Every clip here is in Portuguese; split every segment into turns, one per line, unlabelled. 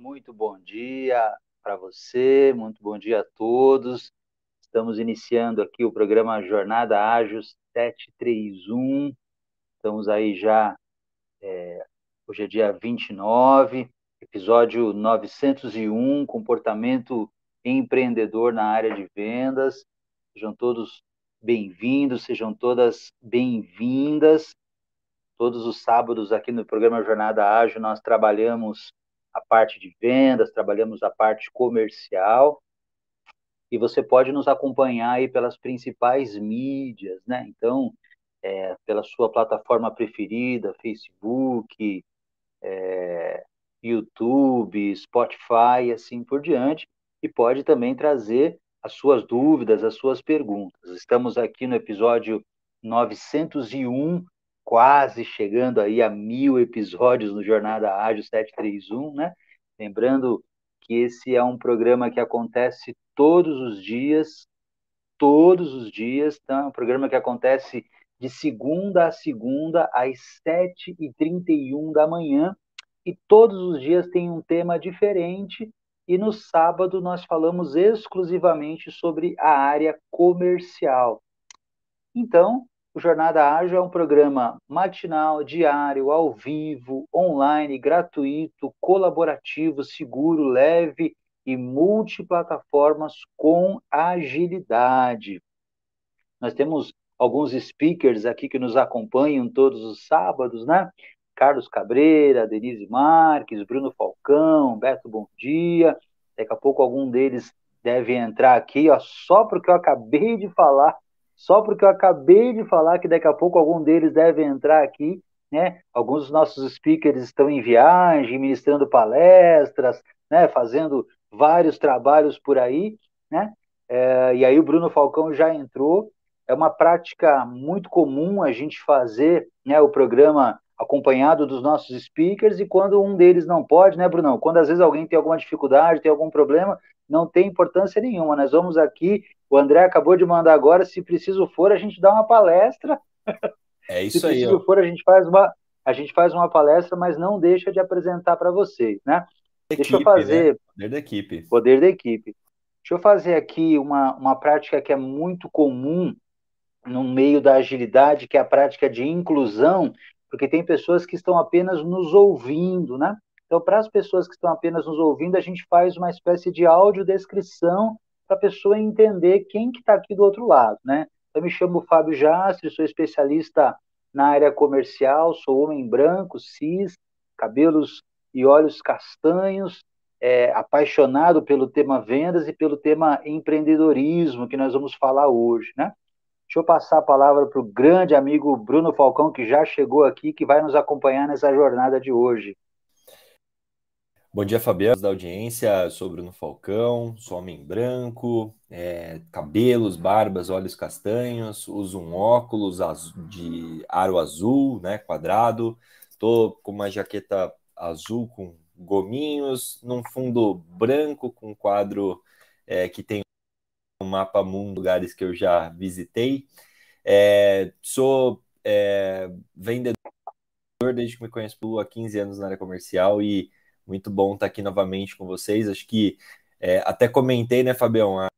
muito bom dia para você, muito bom dia a todos. Estamos iniciando aqui o programa Jornada Ágil 731. Estamos aí já, é, hoje é dia 29, episódio 901, comportamento empreendedor na área de vendas. Sejam todos bem-vindos, sejam todas bem-vindas. Todos os sábados aqui no programa Jornada Ágil nós trabalhamos a parte de vendas, trabalhamos a parte comercial, e você pode nos acompanhar aí pelas principais mídias, né? Então, é, pela sua plataforma preferida, Facebook, é, YouTube, Spotify, e assim por diante, e pode também trazer as suas dúvidas, as suas perguntas. Estamos aqui no episódio 901 quase chegando aí a mil episódios no Jornada Ágil 731, né? Lembrando que esse é um programa que acontece todos os dias, todos os dias, tá? Um programa que acontece de segunda a segunda, às 7h31 da manhã, e todos os dias tem um tema diferente, e no sábado nós falamos exclusivamente sobre a área comercial. Então, o Jornada Ágil é um programa matinal, diário, ao vivo, online, gratuito, colaborativo, seguro, leve e multiplataformas com agilidade. Nós temos alguns speakers aqui que nos acompanham todos os sábados, né? Carlos Cabreira, Denise Marques, Bruno Falcão, Beto Bom Dia. Daqui a pouco algum deles deve entrar aqui, ó, só porque eu acabei de falar só porque eu acabei de falar que daqui a pouco algum deles deve entrar aqui, né? Alguns dos nossos speakers estão em viagem, ministrando palestras, né? Fazendo vários trabalhos por aí, né? É, e aí o Bruno Falcão já entrou. É uma prática muito comum a gente fazer, né? O programa acompanhado dos nossos speakers e quando um deles não pode, né, Brunão? Quando às vezes alguém tem alguma dificuldade, tem algum problema, não tem importância nenhuma. Nós vamos aqui, o André acabou de mandar agora, se preciso for, a gente dá uma palestra.
É isso
se
aí.
Se preciso for, a gente faz uma a gente faz uma palestra, mas não deixa de apresentar para vocês, né?
Equipe,
Deixa eu fazer
né? poder da equipe.
Poder da equipe. Deixa eu fazer aqui uma, uma prática que é muito comum no meio da agilidade, que é a prática de inclusão, porque tem pessoas que estão apenas nos ouvindo, né? Então, para as pessoas que estão apenas nos ouvindo, a gente faz uma espécie de audiodescrição para a pessoa entender quem que está aqui do outro lado, né? Eu me chamo Fábio Jastre, sou especialista na área comercial, sou homem branco, cis, cabelos e olhos castanhos, é, apaixonado pelo tema vendas e pelo tema empreendedorismo que nós vamos falar hoje, né? Deixa eu passar a palavra para o grande amigo Bruno Falcão, que já chegou aqui, que vai nos acompanhar nessa jornada de hoje.
Bom dia, Fabiano, da audiência. Sou Bruno Falcão, sou homem branco, é, cabelos, barbas, olhos castanhos, uso um óculos de aro azul, né, quadrado. Tô com uma jaqueta azul com gominhos, num fundo branco com quadro é, que tem um mapa mundo, lugares que eu já visitei. É, sou é, vendedor desde que me conheço há 15 anos na área comercial e muito bom estar aqui novamente com vocês. Acho que é, até comentei, né, Fabião, a,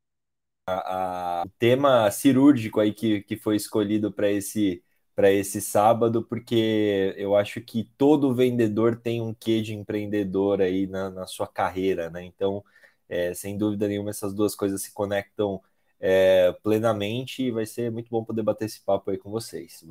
a, o tema cirúrgico aí que, que foi escolhido para esse para esse sábado, porque eu acho que todo vendedor tem um quê de empreendedor aí na, na sua carreira, né? Então, é, sem dúvida nenhuma, essas duas coisas se conectam é, plenamente e vai ser muito bom poder bater esse papo aí com vocês.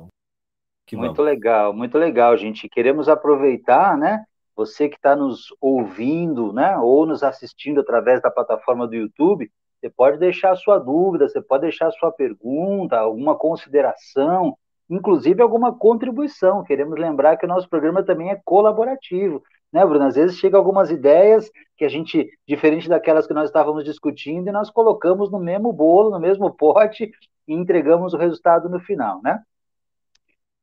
Muito vamos. legal, muito legal, gente. Queremos aproveitar, né? Você que está nos ouvindo, né, ou nos assistindo através da plataforma do YouTube, você pode deixar a sua dúvida, você pode deixar a sua pergunta, alguma consideração, inclusive alguma contribuição. Queremos lembrar que o nosso programa também é colaborativo, né, Bruno? Às vezes chega algumas ideias que a gente, diferente daquelas que nós estávamos discutindo, e nós colocamos no mesmo bolo, no mesmo pote e entregamos o resultado no final, né?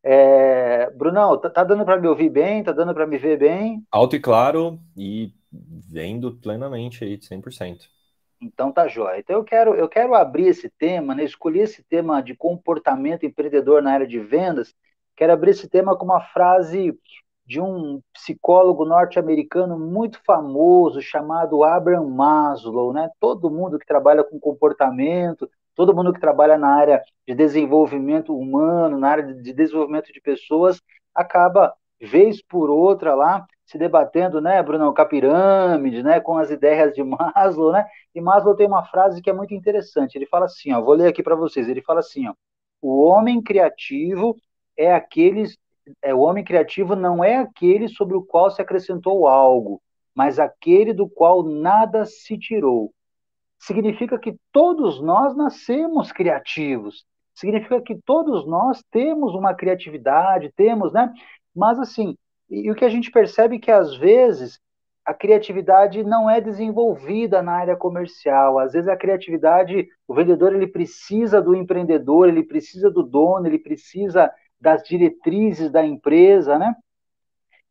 É, Brunão, tá, tá dando para me ouvir bem? Tá dando para me ver bem?
Alto e claro e vendo plenamente aí, 100%.
Então tá jóia. Então eu quero, eu quero abrir esse tema, né? escolhi esse tema de comportamento empreendedor na área de vendas. Quero abrir esse tema com uma frase de um psicólogo norte-americano muito famoso chamado Abraham Maslow, né? Todo mundo que trabalha com comportamento, todo mundo que trabalha na área de desenvolvimento humano, na área de desenvolvimento de pessoas, acaba vez por outra lá se debatendo, né, Bruno, com a pirâmide, né, com as ideias de Maslow, né? E Maslow tem uma frase que é muito interessante. Ele fala assim, ó, vou ler aqui para vocês. Ele fala assim, ó: O homem criativo é aqueles é, o homem criativo não é aquele sobre o qual se acrescentou algo, mas aquele do qual nada se tirou. Significa que todos nós nascemos criativos. Significa que todos nós temos uma criatividade, temos, né? Mas assim, e, e o que a gente percebe é que às vezes a criatividade não é desenvolvida na área comercial. Às vezes a criatividade, o vendedor ele precisa do empreendedor, ele precisa do dono, ele precisa das diretrizes da empresa, né?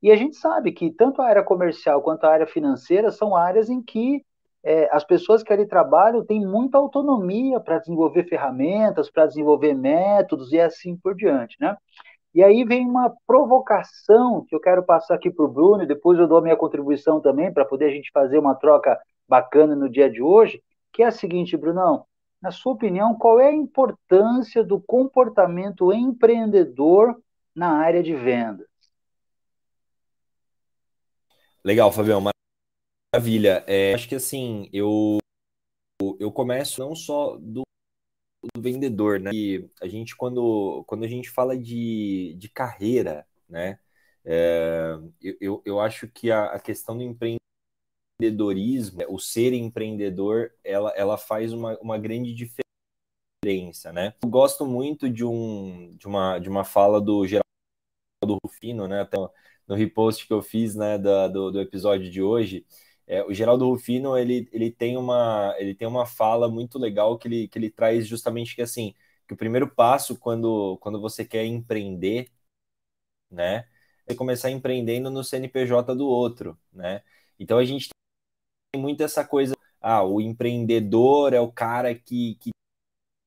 E a gente sabe que tanto a área comercial quanto a área financeira são áreas em que é, as pessoas que ali trabalham têm muita autonomia para desenvolver ferramentas, para desenvolver métodos e assim por diante, né? E aí vem uma provocação que eu quero passar aqui para o Bruno, e depois eu dou a minha contribuição também para poder a gente fazer uma troca bacana no dia de hoje, que é a seguinte, Brunão, na sua opinião, qual é a importância do comportamento empreendedor na área de vendas?
Legal, Fabião, maravilha. É, acho que assim, eu, eu começo não só do, do vendedor, né? E a gente, quando, quando a gente fala de, de carreira, né? É, eu, eu acho que a, a questão do empreendedor empreendedorismo, o ser empreendedor, ela, ela faz uma, uma grande diferença, né? Eu gosto muito de, um, de, uma, de uma fala do Geraldo Rufino, né? Até no repost que eu fiz, né, do, do, do episódio de hoje, é, o Geraldo Rufino, ele, ele, tem uma, ele tem uma fala muito legal que ele, que ele traz justamente que, assim, que o primeiro passo quando, quando você quer empreender, né, é começar empreendendo no CNPJ do outro, né? Então a gente muito essa coisa, ah, o empreendedor é o cara que, que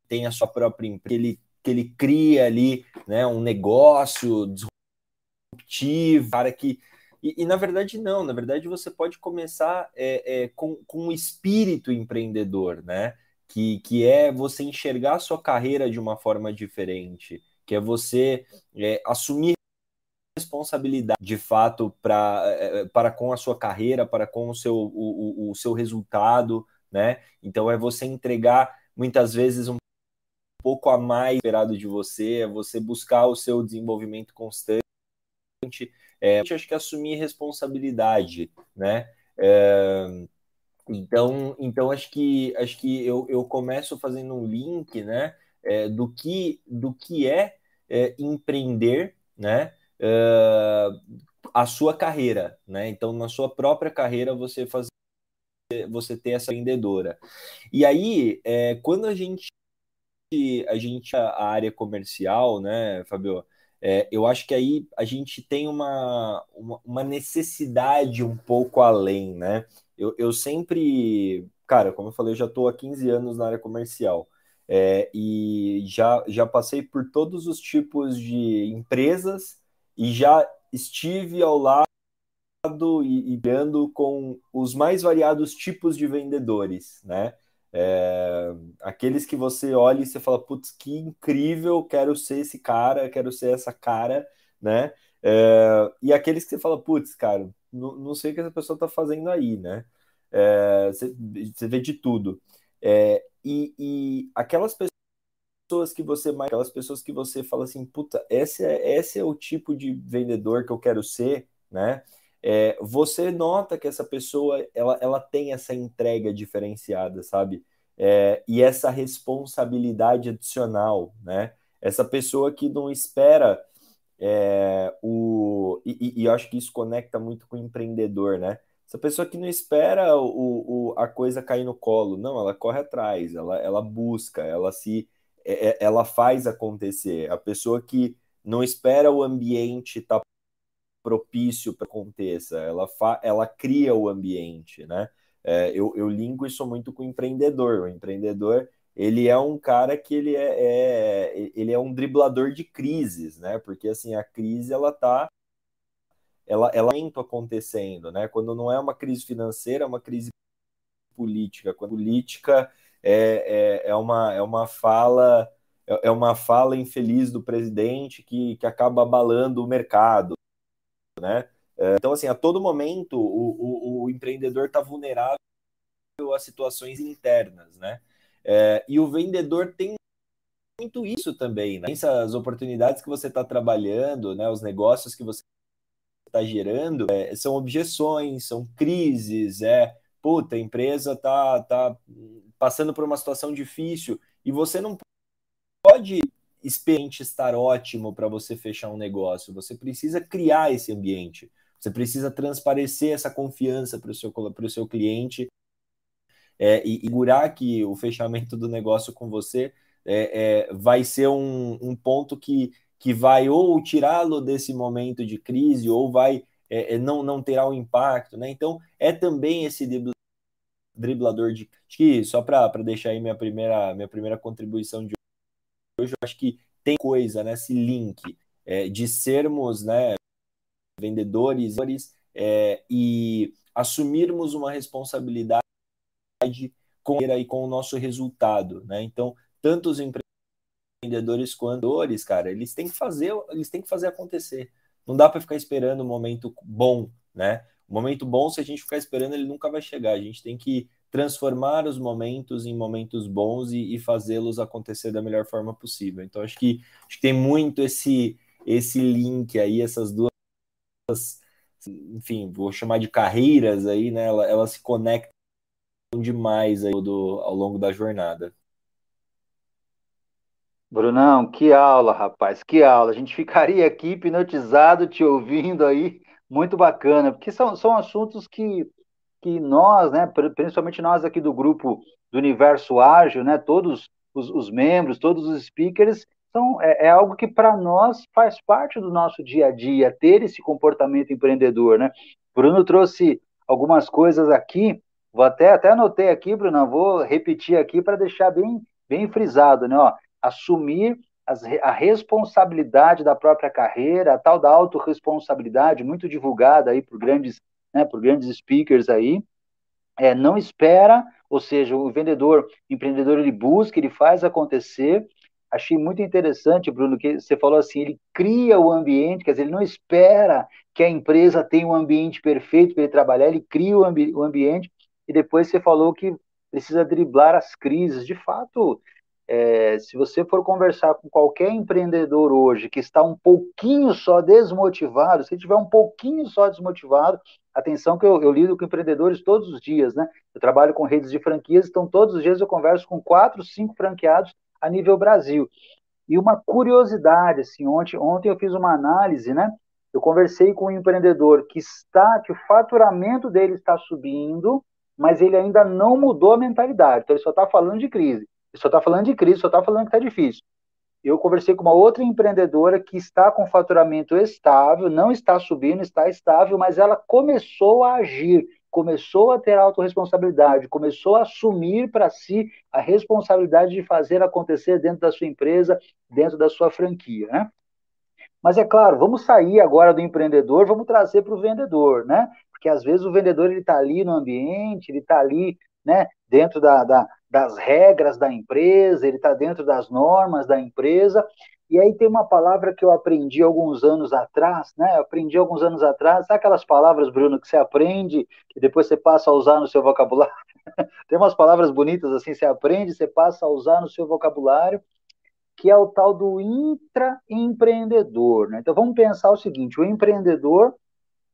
tem a sua própria empresa, ele, que ele cria ali né, um negócio disruptivo, cara que. E, e, na verdade, não, na verdade, você pode começar é, é, com, com um espírito empreendedor, né? Que, que é você enxergar a sua carreira de uma forma diferente, que é você é, assumir responsabilidade de fato pra, eh, para com a sua carreira, para com o seu, o, o seu resultado, né? Então é você entregar muitas vezes um pouco a mais esperado de você, é você buscar o seu desenvolvimento constante. É, acho que assumir responsabilidade, né? É, então, então acho que acho que eu, eu começo fazendo um link, né? É, do que do que é, é empreender, né? uh, a sua carreira, né? Então, na sua própria carreira, você fazer, você ter essa vendedora. E aí, é, quando a gente a gente a área comercial, né, Fabio? É, eu acho que aí a gente tem uma, uma, necessidade um pouco além, né? Eu, eu sempre, cara, como eu falei, eu já estou há 15 anos na área comercial. É, e já, já passei por todos os tipos de empresas e já estive ao lado e, e com os mais variados tipos de vendedores, né? É, aqueles que você olha e você fala, putz, que incrível, quero ser esse cara, quero ser essa cara, né? É, e aqueles que você fala, putz, cara, não, não sei o que essa pessoa tá fazendo aí, né? É, você, você, vê de tudo. É, e, e aquelas pessoas que você mais, aquelas pessoas que você fala assim, puta, esse é, esse é o tipo de vendedor que eu quero ser, né? É, você nota que essa pessoa ela, ela tem essa entrega diferenciada, sabe? É, e essa responsabilidade adicional, né? Essa pessoa que não espera é, o. E, e, eu acho que isso conecta muito com o empreendedor, né? Essa pessoa que não espera o, o, a coisa cair no colo, não, ela corre atrás, ela, ela busca, ela se é, é, ela faz acontecer. A pessoa que não espera o ambiente estar tá propício para aconteça, ela, fa ela cria o ambiente, né? É, eu, eu linko isso muito com o empreendedor. O empreendedor ele é um cara que ele é, é, ele é um driblador de crises, né? Porque assim a crise ela tá ela ela é acontecendo, né? Quando não é uma crise financeira, é uma crise política. Quando política é, é, é uma é uma fala é, é uma fala infeliz do presidente que, que acaba abalando o mercado, né? É, então, assim, a todo momento o, o, o empreendedor está vulnerável a situações internas, né? É, e o vendedor tem muito isso também, né? Essas oportunidades que você está trabalhando, né? Os negócios que você está gerando é, são objeções, são crises, é puta, a empresa tá, tá passando por uma situação difícil e você não pode experiente estar ótimo para você fechar um negócio. Você precisa criar esse ambiente. Você precisa transparecer essa confiança para o seu, seu cliente é, e segurar que o fechamento do negócio com você é, é, vai ser um, um, ponto que, que vai ou tirá-lo desse momento de crise ou vai é, é, não, não terá um impacto. Né? Então, é também esse driblador de. Acho que só para deixar aí minha primeira, minha primeira contribuição de hoje, eu acho que tem coisa, né, link é, de sermos né, vendedores é, e assumirmos uma responsabilidade com e com o nosso resultado, né? Então, tanto os empreendedores quanto os cara, eles têm que fazer, eles têm que fazer acontecer. Não dá para ficar esperando o um momento bom, né? O momento bom, se a gente ficar esperando, ele nunca vai chegar. A gente tem que transformar os momentos em momentos bons e, e fazê-los acontecer da melhor forma possível. Então, acho que, acho que tem muito esse, esse link aí, essas duas, enfim, vou chamar de carreiras aí, né? Elas ela se conectam demais aí do, ao longo da jornada.
Brunão, que aula, rapaz, que aula. A gente ficaria aqui hipnotizado te ouvindo aí, muito bacana, porque são, são assuntos que que nós, né, principalmente nós aqui do grupo do Universo Ágil, né, todos os, os membros, todos os speakers, são, é, é algo que para nós faz parte do nosso dia a dia, ter esse comportamento empreendedor, né? Bruno trouxe algumas coisas aqui, vou até, até anotei aqui, Bruno, vou repetir aqui para deixar bem, bem frisado, né? Ó, assumir as, a responsabilidade da própria carreira, a tal da autorresponsabilidade, muito divulgada aí por grandes né, por grandes speakers aí, é, não espera, ou seja, o vendedor, o empreendedor, ele busca, ele faz acontecer. Achei muito interessante, Bruno, que você falou assim, ele cria o ambiente, quer dizer, ele não espera que a empresa tenha um ambiente perfeito para ele trabalhar, ele cria o, ambi o ambiente, e depois você falou que precisa driblar as crises. De fato, é, se você for conversar com qualquer empreendedor hoje que está um pouquinho só desmotivado, se tiver um pouquinho só desmotivado, atenção que eu, eu, lido com empreendedores todos os dias, né? Eu trabalho com redes de franquias, então todos os dias eu converso com quatro, cinco franqueados a nível Brasil. E uma curiosidade, assim, ontem, ontem eu fiz uma análise, né? Eu conversei com um empreendedor que está, que o faturamento dele está subindo, mas ele ainda não mudou a mentalidade. Então ele só está falando de crise só está falando de crise, só está falando que está difícil. Eu conversei com uma outra empreendedora que está com faturamento estável, não está subindo, está estável, mas ela começou a agir, começou a ter autorresponsabilidade, começou a assumir para si a responsabilidade de fazer acontecer dentro da sua empresa, dentro da sua franquia, né? Mas é claro, vamos sair agora do empreendedor, vamos trazer para o vendedor, né? Porque às vezes o vendedor ele está ali no ambiente, ele está ali, né, dentro da, da, das regras da empresa, ele está dentro das normas da empresa. E aí tem uma palavra que eu aprendi alguns anos atrás, né? Eu aprendi alguns anos atrás, sabe aquelas palavras, Bruno, que você aprende e depois você passa a usar no seu vocabulário? tem umas palavras bonitas assim, você aprende, você passa a usar no seu vocabulário, que é o tal do intraempreendedor, né? Então vamos pensar o seguinte, o empreendedor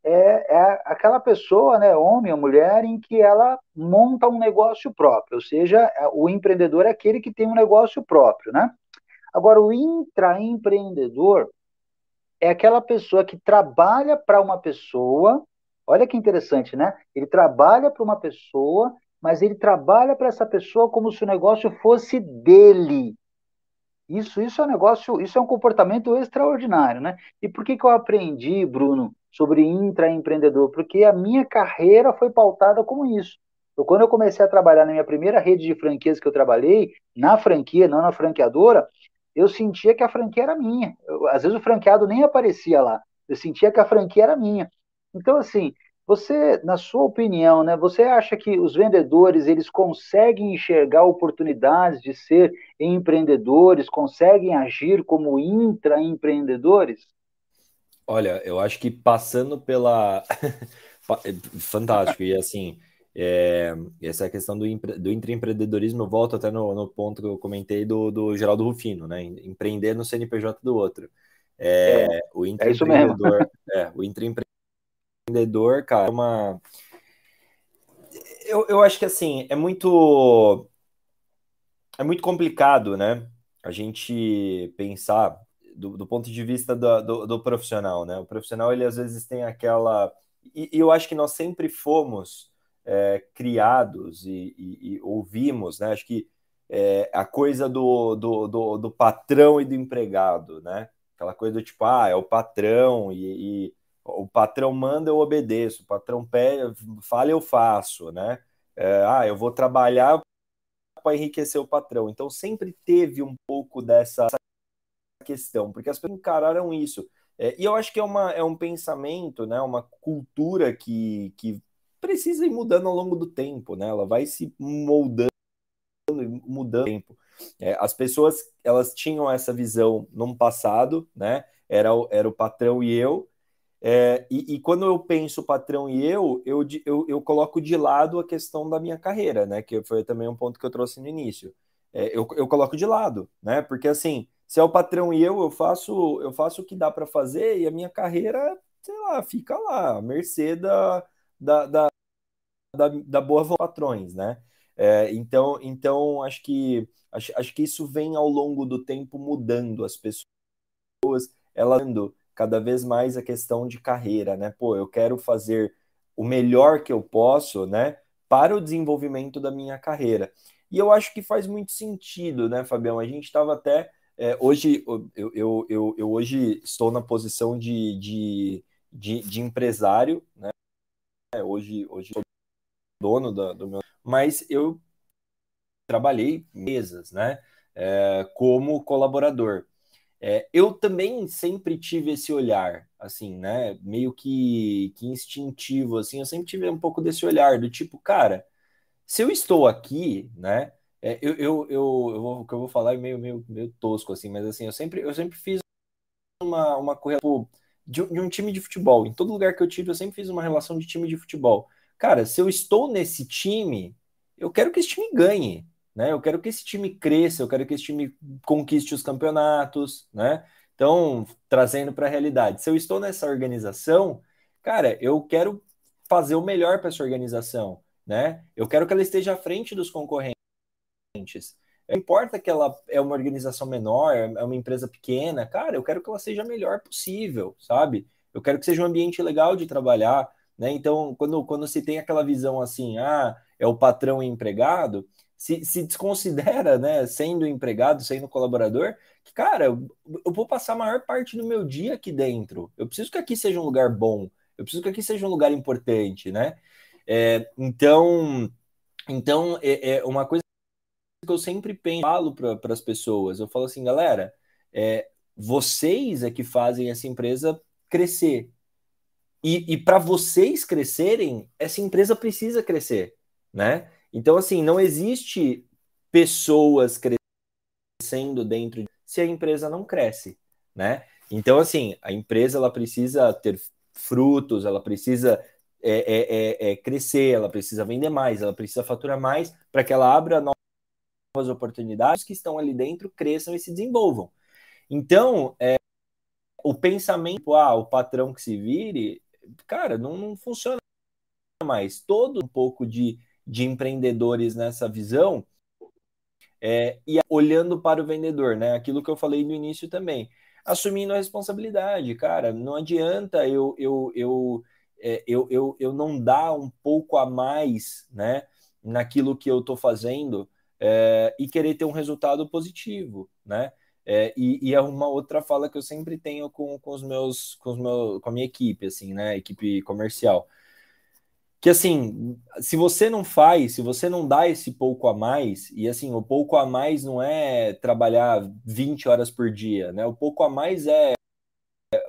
é, é aquela pessoa, né, homem ou mulher, em que ela monta um negócio próprio, ou seja, é, o empreendedor é aquele que tem um negócio próprio, né? Agora, o intraempreendedor é aquela pessoa que trabalha para uma pessoa, olha que interessante, né? Ele trabalha para uma pessoa, mas ele trabalha para essa pessoa como se o negócio fosse dele. Isso, isso é um negócio, isso é um comportamento extraordinário, né? E por que, que eu aprendi, Bruno, sobre intraempreendedor, porque a minha carreira foi pautada como isso. Quando eu comecei a trabalhar na minha primeira rede de franquias que eu trabalhei, na franquia, não na franqueadora, eu sentia que a franquia era minha. Eu, às vezes o franqueado nem aparecia lá. Eu sentia que a franquia era minha. Então, assim, você, na sua opinião, né, você acha que os vendedores eles conseguem enxergar oportunidades de ser empreendedores, conseguem agir como intraempreendedores?
Olha, eu acho que passando pela. Fantástico, e assim, é, essa é questão do, do intraempreendedorismo, eu volto até no, no, ponto que eu comentei do, do Geraldo Rufino, né? Empreender no CNPJ do outro. É, é, o intraempreendedor, é, é, o intraempreendedor, cara, é uma. Eu, eu acho que assim, é muito. É muito complicado, né? A gente pensar do, do ponto de vista do, do, do, profissional, né? O profissional, ele às vezes tem aquela. E, e eu acho que nós sempre fomos é, criados e, e, e, ouvimos, né? Acho que é, a coisa do, do, do, patrão e do empregado, né? Aquela coisa do tipo, ah, é o patrão e, e o patrão manda, eu obedeço, o patrão pede, fala, eu faço, né? É, ah, eu vou trabalhar para enriquecer o patrão. Então sempre teve um pouco dessa questão, porque as pessoas encararam isso. É, e eu acho que é, uma, é um pensamento, né, uma cultura que, que precisa ir mudando ao longo do tempo, né? Ela vai se moldando, mudando o tempo. É, as pessoas elas tinham essa visão no passado, né? Era, era o patrão e eu. É, e, e, quando eu penso patrão e eu, eu, eu, eu coloco de lado a questão da minha carreira, né? Que foi também um ponto que eu trouxe no início. É, eu, eu coloco de lado, né? Porque assim, se é o patrão e eu, eu faço, eu faço o que dá para fazer e a minha carreira, sei lá, fica lá, à mercê da, da, da, da, da boa patrões, né? É, então, então acho que acho, acho que isso vem ao longo do tempo mudando as pessoas, elas cada vez mais a questão de carreira, né? Pô, eu quero fazer o melhor que eu posso, né, para o desenvolvimento da minha carreira. E eu acho que faz muito sentido, né, Fabião? A gente estava até é, hoje, eu, eu, eu, eu, hoje estou na posição de, de, de, de empresário, né? É, hoje, hoje sou dono da, do meu... Mas eu trabalhei mesas, né? É, como colaborador. É, eu também sempre tive esse olhar, assim, né? Meio que, que instintivo, assim. Eu sempre tive um pouco desse olhar do tipo, cara, se eu estou aqui, né? É, eu, eu, eu, eu vou, o que eu vou falar é meio, meio, meio tosco, assim, mas assim, eu sempre, eu sempre fiz uma, uma correlação de, de um time de futebol. Em todo lugar que eu tive, eu sempre fiz uma relação de time de futebol. Cara, se eu estou nesse time, eu quero que esse time ganhe, né? Eu quero que esse time cresça, eu quero que esse time conquiste os campeonatos, né? Então, trazendo para a realidade, se eu estou nessa organização, cara, eu quero fazer o melhor para essa organização, né? Eu quero que ela esteja à frente dos concorrentes. Não importa que ela é uma organização menor, é uma empresa pequena, cara, eu quero que ela seja a melhor possível, sabe? Eu quero que seja um ambiente legal de trabalhar, né? Então, quando, quando se tem aquela visão assim, ah, é o patrão e empregado, se, se desconsidera, né, sendo empregado, sendo colaborador, que, cara, eu, eu vou passar a maior parte do meu dia aqui dentro. Eu preciso que aqui seja um lugar bom, eu preciso que aqui seja um lugar importante, né? É, então, então é, é uma coisa que eu sempre penso, falo para as pessoas. Eu falo assim, galera, é, vocês é que fazem essa empresa crescer. E, e para vocês crescerem, essa empresa precisa crescer, né? Então, assim, não existe pessoas crescendo dentro de... se a empresa não cresce, né? Então, assim, a empresa ela precisa ter frutos, ela precisa é, é, é, é crescer, ela precisa vender mais, ela precisa faturar mais para que ela abra novas oportunidades que estão ali dentro cresçam e se desenvolvam. Então, é, o pensamento, ah, o patrão que se vire, cara, não, não funciona mais. Todo um pouco de, de empreendedores nessa visão é, e olhando para o vendedor, né? Aquilo que eu falei no início também. Assumindo a responsabilidade, cara, não adianta eu, eu, eu, é, eu, eu, eu não dar um pouco a mais, né? Naquilo que eu estou fazendo, é, e querer ter um resultado positivo, né? É, e, e, é uma outra fala que eu sempre tenho com, com os meus, com os meus, com a minha equipe, assim, né? Equipe comercial. Que assim, se você não faz, se você não dá esse pouco a mais, e assim, o pouco a mais não é trabalhar 20 horas por dia, né? O pouco a mais é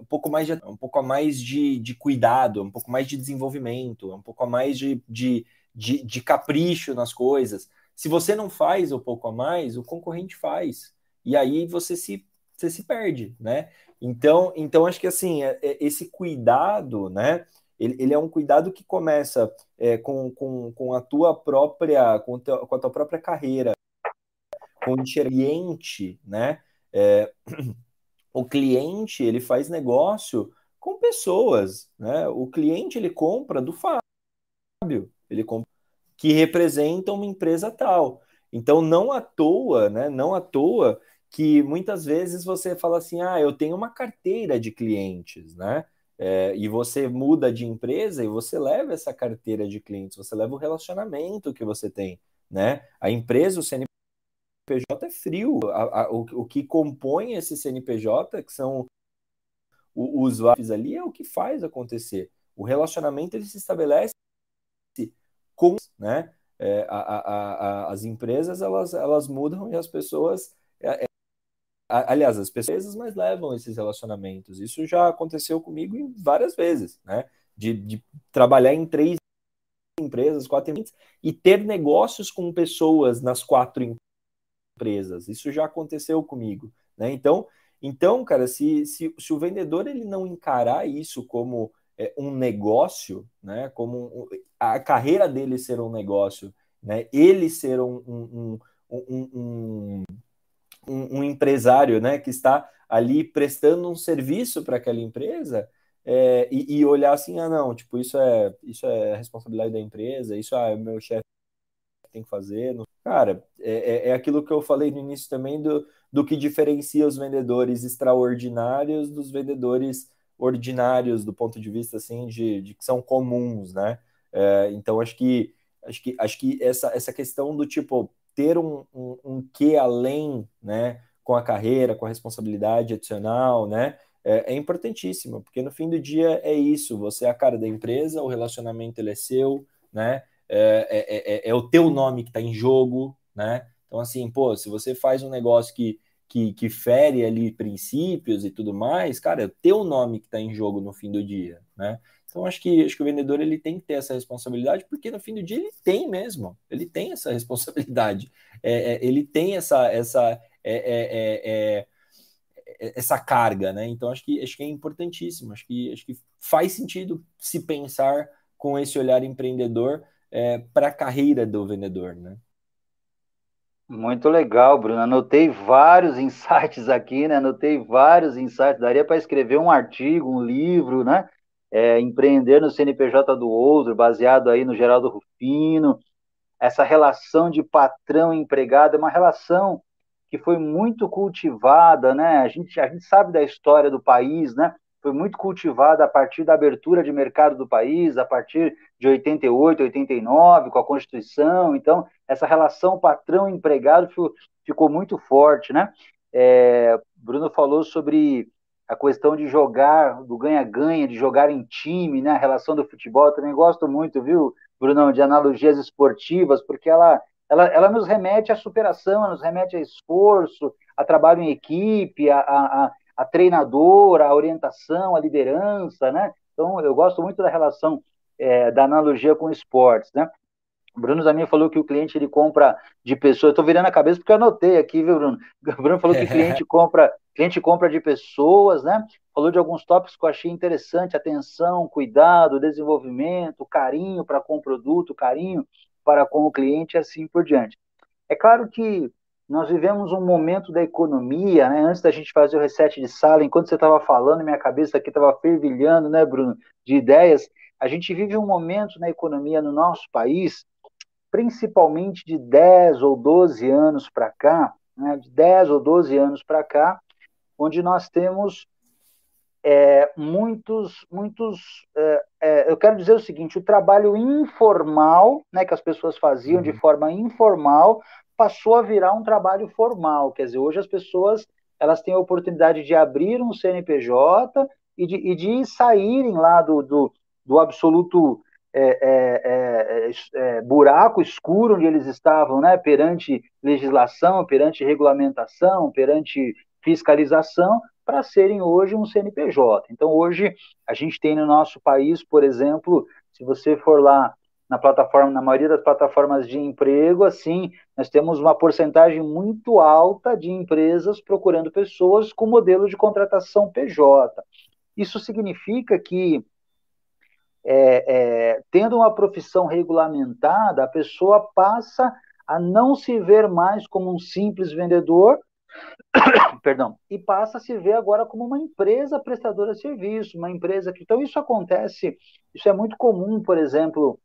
pouco mais de, um pouco a mais de, de cuidado, um pouco mais de desenvolvimento, um pouco a mais de, de, de, de capricho nas coisas. Se você não faz um pouco a mais, o concorrente faz. E aí você se, você se perde, né? Então, então acho que assim, é, é, esse cuidado, né? Ele, ele, é um cuidado que começa é, com, com, com a tua própria, com, teu, com a tua própria carreira, com o cliente, né? É, o cliente ele faz negócio com pessoas, né? O cliente ele compra do Fábio, ele compra que representa uma empresa tal. Então não à toa, né? Não à toa que muitas vezes você fala assim, ah, eu tenho uma carteira de clientes, né? É, e você muda de empresa e você leva essa carteira de clientes, você leva o relacionamento que você tem, né? A empresa, o CNPJ é frio. A, a, o, o, que compõe esse CNPJ, que são os usuários ali, é o que faz acontecer. O relacionamento ele se estabelece com, né? É, a, as empresas elas, elas mudam e as pessoas é, é aliás, as pessoas mas levam esses relacionamentos. Isso já aconteceu comigo várias vezes, né? De, de trabalhar em três empresas, quatro empresas, e ter negócios com pessoas nas quatro empresas. Isso já aconteceu comigo, né? Então, então, cara, se, se, se o vendedor ele não encarar isso como um negócio, né? Como a carreira dele ser um negócio, né? Ele ser um um, um, empresário né, que está ali prestando um serviço para aquela empresa é, e, e, olhar assim, ah, não, tipo, isso é, isso é responsabilidade da empresa, isso ah, é meu chefe tem que fazer. Cara, é, é, é aquilo que eu falei no início também do, do que diferencia os vendedores extraordinários dos vendedores ordinários do ponto de vista assim de, de que são comuns, né? É, então acho que acho que acho que essa, essa questão do tipo ter um, um, um que além, né, com a carreira, com a responsabilidade adicional, né, é, é importantíssimo, porque no fim do dia é isso, você é a cara da empresa, o relacionamento ele é seu, né, é, é, é, é o teu nome que está em jogo, né, então assim, pô, se você faz um negócio que, que, que fere ali princípios e tudo mais, cara, é o teu nome que está em jogo no fim do dia, né, então acho que acho que o vendedor ele tem que ter essa responsabilidade, porque no fim do dia ele tem mesmo, ele tem essa responsabilidade, é, é, ele tem essa essa é, é, é, é, essa carga, né? Então acho que acho que é importantíssimo, acho que acho que faz sentido se pensar com esse olhar empreendedor para a carreira do vendedor, né?
Muito legal, Bruno. Anotei vários insights aqui, né? Anotei vários insights. Daria para escrever um artigo, um livro, né? é, empreender no CNPJ do outro, baseado aí no Geraldo Rufino. Essa relação de patrão-empregado é uma relação que foi muito cultivada, né? A gente, a gente sabe da história do país, né? Foi muito cultivada a partir da abertura de mercado do país, a partir de 88, 89, com a Constituição. Então, essa relação patrão-empregado ficou muito forte, né? É, Bruno falou sobre a questão de jogar, do ganha-ganha, de jogar em time, né? A relação do futebol, eu também gosto muito, viu, Brunão, de analogias esportivas, porque ela, ela, ela nos remete à superação, ela nos remete a esforço, a trabalho em equipe, a, a, a treinador, a orientação, a liderança, né? Então, eu gosto muito da relação é, da analogia com esportes, né? O Bruno Zamin falou que o cliente ele compra de pessoa. Estou virando a cabeça porque eu anotei aqui, viu, Bruno? O Bruno falou que o cliente compra cliente compra de pessoas, né? Falou de alguns tópicos que eu achei interessante: atenção, cuidado, desenvolvimento, carinho para com o produto, carinho para com o cliente e assim por diante. É claro que nós vivemos um momento da economia, né? Antes da gente fazer o reset de sala, enquanto você estava falando, minha cabeça aqui estava fervilhando, né, Bruno, de ideias. A gente vive um momento na economia no nosso país, principalmente de 10 ou 12 anos para cá, né, de 10 ou 12 anos para cá, onde nós temos é, muitos, muitos. É, é, eu quero dizer o seguinte: o trabalho informal, né, que as pessoas faziam uhum. de forma informal, passou a virar um trabalho formal. Quer dizer, hoje as pessoas elas têm a oportunidade de abrir um CNPJ e de, e de saírem lá do, do, do absoluto é, é, é, é, buraco escuro onde eles estavam, né, perante legislação, perante regulamentação, perante fiscalização para serem hoje um CNPJ. Então, hoje, a gente tem no nosso país, por exemplo, se você for lá na plataforma, na maioria das plataformas de emprego, assim, nós temos uma porcentagem muito alta de empresas procurando pessoas com modelo de contratação PJ. Isso significa que, é, é, tendo uma profissão regulamentada, a pessoa passa a não se ver mais como um simples vendedor, perdão, e passa a se ver agora como uma empresa prestadora de serviço, uma empresa que. Então, isso acontece, isso é muito comum, por exemplo,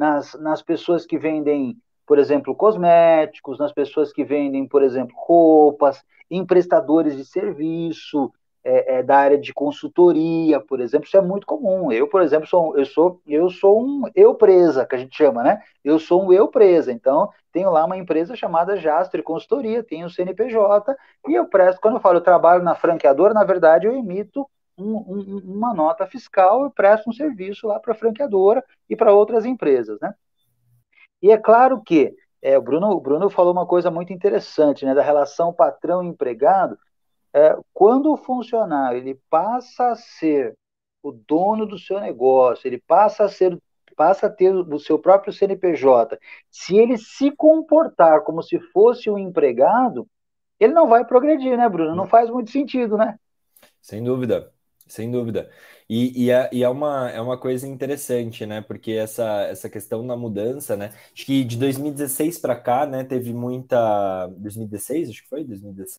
nas, nas pessoas que vendem, por exemplo, cosméticos, nas pessoas que vendem, por exemplo, roupas, em prestadores de serviço, é, é, da área de consultoria, por exemplo, isso é muito comum. Eu, por exemplo, sou, eu sou eu sou um eu presa, que a gente chama, né? Eu sou um eu presa. Então, tenho lá uma empresa chamada Jastre Consultoria, tenho o CNPJ e eu presto. Quando eu falo eu trabalho na franqueadora, na verdade eu emito um, um, uma nota fiscal e presto um serviço lá para a franqueadora e para outras empresas, né? E é claro que é, o, Bruno, o Bruno falou uma coisa muito interessante, né, da relação patrão-empregado. É, quando o funcionário ele passa a ser o dono do seu negócio, ele passa a ser passa a ter o seu próprio CNPJ, se ele se comportar como se fosse um empregado, ele não vai progredir, né, Bruno? Não faz muito sentido, né?
Sem dúvida. Sem dúvida. E, e, é, e, é, uma, é uma coisa interessante, né? Porque essa, essa questão da mudança, né? Acho que de 2016 para cá, né? Teve muita. 2016, acho que foi? 2016.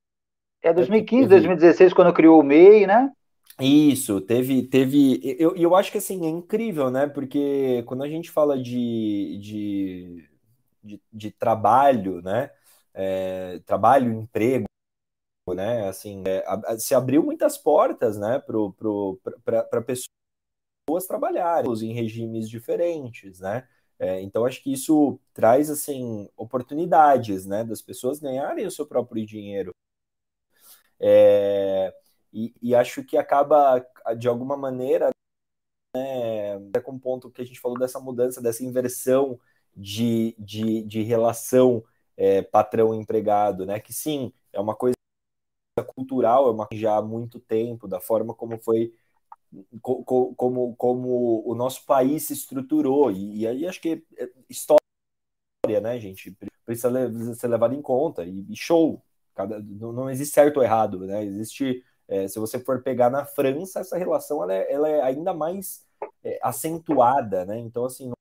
É 2015, teve... 2016, quando criou o MEI, né?
Isso, teve. teve eu, eu acho que assim, é incrível, né? Porque quando a gente fala de, de, de, de trabalho, né? É, trabalho, emprego, né? Assim, é, se abriu muitas portas, né, para pessoas trabalharem em regimes diferentes, né? É, então acho que isso traz assim oportunidades, né, das pessoas ganharem o seu próprio dinheiro. É, e, e, acho que acaba de alguma maneira, né, é com o ponto que a gente falou dessa mudança, dessa inversão de, de, de relação é, patrão-empregado, né? Que sim, é uma coisa cultural, é uma já há muito tempo, da forma como foi como, como, como o nosso país se estruturou. E, aí acho que é história, né, gente, precisa ser levado em conta. E, e show, Cada, não, não, existe certo ou errado, né? Existe, é, se você for pegar na França, essa relação ela é, ela é ainda mais é, acentuada, né? Então, assim,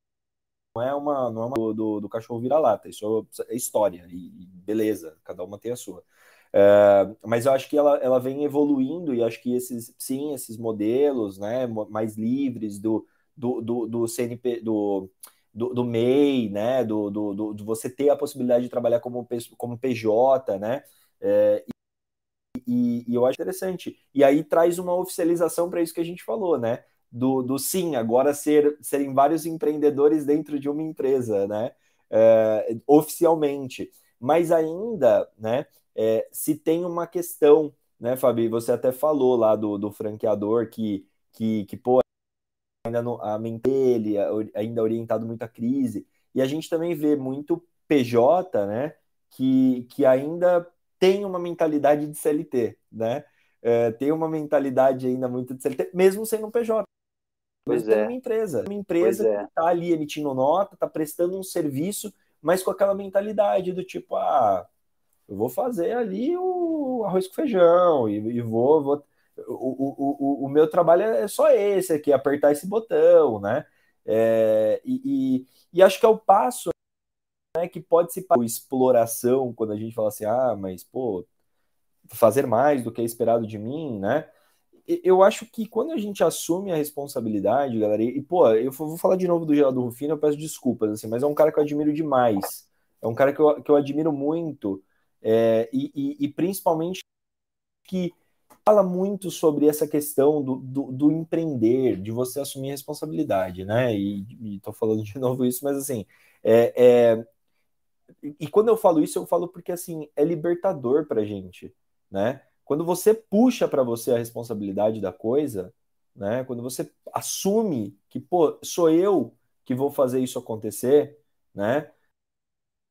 não é uma, não é uma do, do, do cachorro vira-lata, isso é história, e, e beleza, cada uma tem a sua. É, mas eu acho que ela, ela vem evoluindo e acho que esses, sim, esses modelos né, mais livres do, do, do, do CNP, do, do, do, MEI, né, do, do, do, você ter a possibilidade de trabalhar como, como PJ, né, é, e, e, eu acho interessante. E aí traz uma oficialização para isso que a gente falou, né, do, do sim, agora ser, serem vários empreendedores dentro de uma empresa, né, é, oficialmente. Mas ainda, né, é, se tem uma questão, né, Fabi? Você até falou lá do, do franqueador que, que, que pô, ainda não, a mente dele ainda orientado muito à crise. E a gente também vê muito PJ, né, que, que ainda tem uma mentalidade de CLT, né? É, tem uma mentalidade ainda muito de CLT, mesmo sendo um PJ.
Pois é.
uma empresa. Uma empresa é. que está ali emitindo nota, está prestando um serviço, mas com aquela mentalidade do tipo, ah, eu vou fazer ali o arroz com feijão e, e vou, vou o, o, o, o, meu trabalho é só esse aqui, apertar esse botão, né? É, e, e, e, acho que é o passo né, que pode se para exploração, quando a gente fala assim, ah, mas pô, fazer mais do que é esperado de mim, né? Eu acho que quando a gente assume a responsabilidade, galera, e, pô, eu vou falar de novo do Geraldo Rufino, eu peço desculpas, assim, mas é um cara que eu admiro demais. É um cara que eu, que eu admiro muito é, e, e, e, principalmente que fala muito sobre essa questão do, do, do empreender, de você assumir responsabilidade, né? E estou falando de novo isso, mas assim, é, é, e quando eu falo isso, eu falo porque assim é libertador para gente, né? Quando você puxa para você a responsabilidade da coisa, né? Quando você assume que pô, sou eu que vou fazer isso acontecer, né?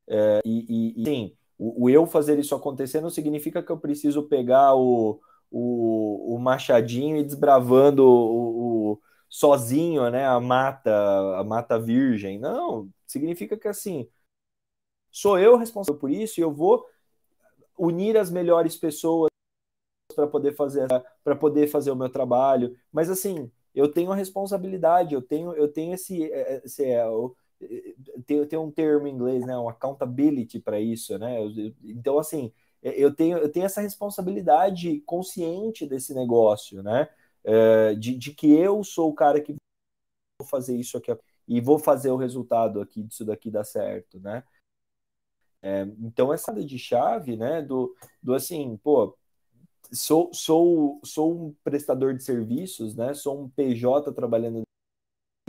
É, e, e, e sim, o, o, eu fazer isso acontecer não significa que eu preciso pegar o, o, o machadinho e desbravando o, o, sozinho, né, a mata, a mata virgem. Não, significa que assim, sou eu responsável por isso e eu vou unir as melhores pessoas para poder fazer para poder fazer o meu trabalho. Mas assim, eu tenho a responsabilidade, eu tenho eu tenho esse, esse é, tenho, tenho um termo em inglês, né, um accountability para isso, né? Então assim, eu tenho eu tenho essa responsabilidade consciente desse negócio, né? É, de, de que eu sou o cara que vou fazer isso aqui e vou fazer o resultado aqui disso daqui dar certo, né? É, então essa de chave, né, do, do assim, pô, sou, sou, sou um prestador de serviços, né, sou um PJ trabalhando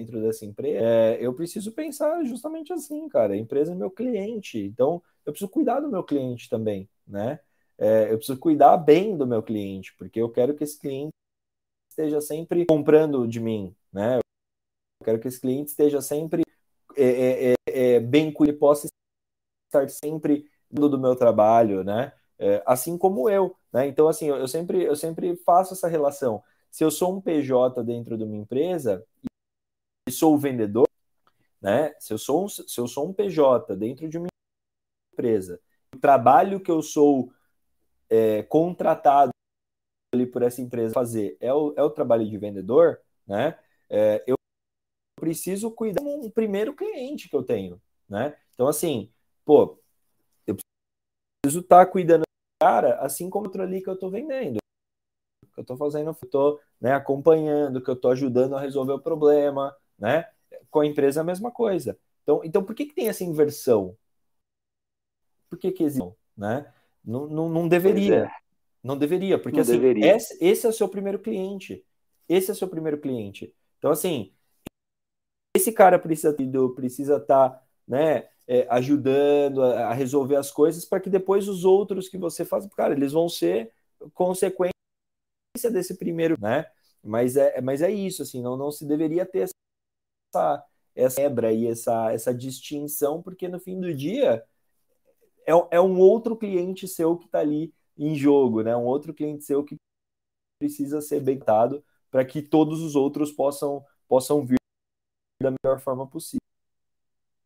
dentro dessa empresa, é, eu preciso pensar justamente assim, cara, a empresa é meu cliente, então eu preciso cuidar do meu cliente também, né, é, eu preciso cuidar bem do meu cliente, porque eu quero que esse cliente esteja sempre comprando de mim, né, eu quero que esse cliente esteja sempre é, é, é, é bem que ele possa estar sempre do meu trabalho, né? É, assim como eu, né? Então, assim, eu, sempre, eu sempre faço essa relação. Se eu sou um PJ dentro de uma empresa sou o vendedor, né? Se eu sou um, se eu sou um PJ dentro de uma empresa, o trabalho que eu sou é, contratado ali por essa empresa fazer é o, é o trabalho de vendedor, né? É, eu preciso cuidar do primeiro cliente que eu tenho, né? Então, assim, pô, eu preciso estar tá cuidando do cara, assim como outro ali que eu estou vendendo. Que eu estou fazendo, eu estou né, acompanhando, que eu estou ajudando a resolver o problema, né? Com a empresa a mesma coisa. Então, então por que, que tem essa inversão? Por que, que existe? Né? Não, não, não deveria. É. Não deveria, porque não assim, deveria. Esse, esse é o seu primeiro cliente. Esse é o seu primeiro cliente. Então, assim, esse cara precisa precisa estar tá, né, é, ajudando a, a, resolver as coisas para que depois os outros que você faz, cara, eles vão ser consequência desse primeiro, né? Mas é, mas é isso, assim, não, não se deveria ter essa, essa quebra e essa, essa distinção, porque no fim do dia é, é um outro cliente seu que está ali em jogo, né? Um outro cliente seu que precisa ser bem para que todos os outros possam, possam vir da melhor forma possível.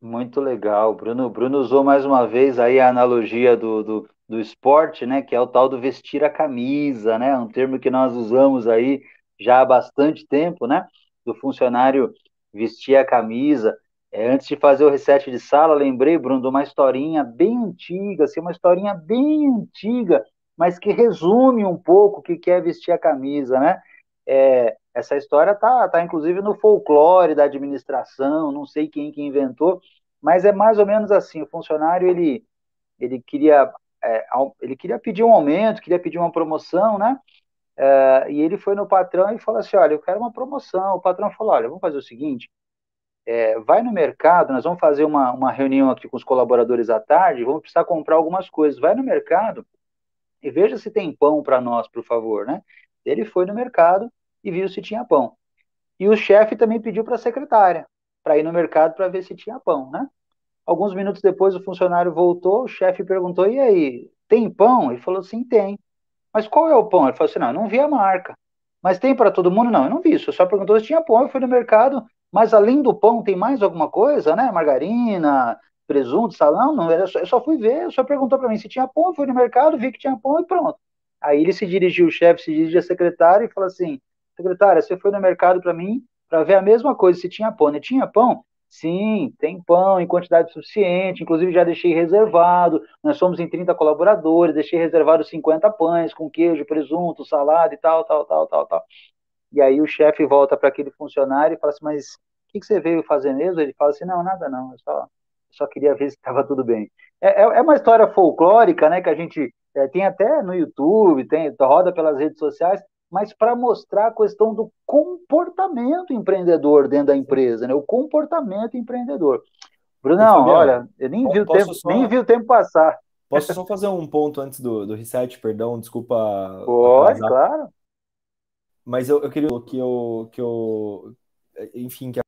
Muito legal. Bruno, Bruno usou mais uma vez aí a analogia do, do, do esporte, né? Que é o tal do vestir a camisa, né? Um termo que nós usamos aí já há bastante tempo, né? Do funcionário vestir a camisa. É, antes de fazer o reset de sala, lembrei, Bruno, de uma historinha bem antiga, assim, uma historinha bem antiga, mas que resume um pouco o que é vestir a camisa, né? É, essa história tá, tá inclusive no folclore da administração, não sei quem que inventou, mas é mais ou menos assim, o funcionário ele, ele queria é, ele queria pedir um aumento, queria pedir uma promoção, né? É, e ele foi no patrão e falou assim, olha, eu quero uma promoção. O patrão falou, olha, vamos fazer o seguinte, é, vai no mercado, nós vamos fazer uma, uma reunião aqui com os colaboradores à tarde, vamos precisar comprar algumas coisas. Vai no mercado e veja se tem pão para nós, por favor, né? Ele foi no mercado, e viu se tinha pão. E o chefe também pediu para a secretária para ir no mercado para ver se tinha pão, né? Alguns minutos depois o funcionário voltou, o chefe perguntou: "E aí, tem pão?" Ele falou: "Sim, tem." "Mas qual é o pão?" Ele falou assim: "Não, eu não vi a marca." "Mas tem para todo mundo?" "Não, eu não vi isso. Eu só perguntou se tinha pão. Eu fui no mercado, mas além do pão tem mais alguma coisa, né? Margarina, presunto, salão? Não, eu só, eu só fui ver, eu só perguntou para mim se tinha pão, eu fui no mercado, vi que tinha pão e pronto. Aí ele se dirigiu, o chefe se dirigiu à secretária e falou assim: secretária, você foi no mercado para mim para ver a mesma coisa, se tinha pão. Né? Tinha pão? Sim, tem pão em quantidade suficiente, inclusive já deixei reservado, nós somos em 30 colaboradores, deixei reservado 50 pães com queijo, presunto, salada e tal, tal, tal, tal, tal. E aí o chefe volta para aquele funcionário e fala assim, mas o que, que, você veio fazer mesmo? Ele fala assim, não, nada não, eu só, só queria ver se estava tudo bem. É, é, é, uma história folclórica, né, que a gente é, tem até no YouTube, tem, roda pelas redes sociais, mas para mostrar a questão do comportamento empreendedor dentro da empresa, né? O comportamento empreendedor. Brunão, olha, eu nem vi, o tempo, só... nem vi o tempo passar.
Posso só fazer um ponto antes do, do reset, perdão, desculpa.
Pode, atrasar. claro.
Mas eu, eu queria que eu, que eu, enfim, que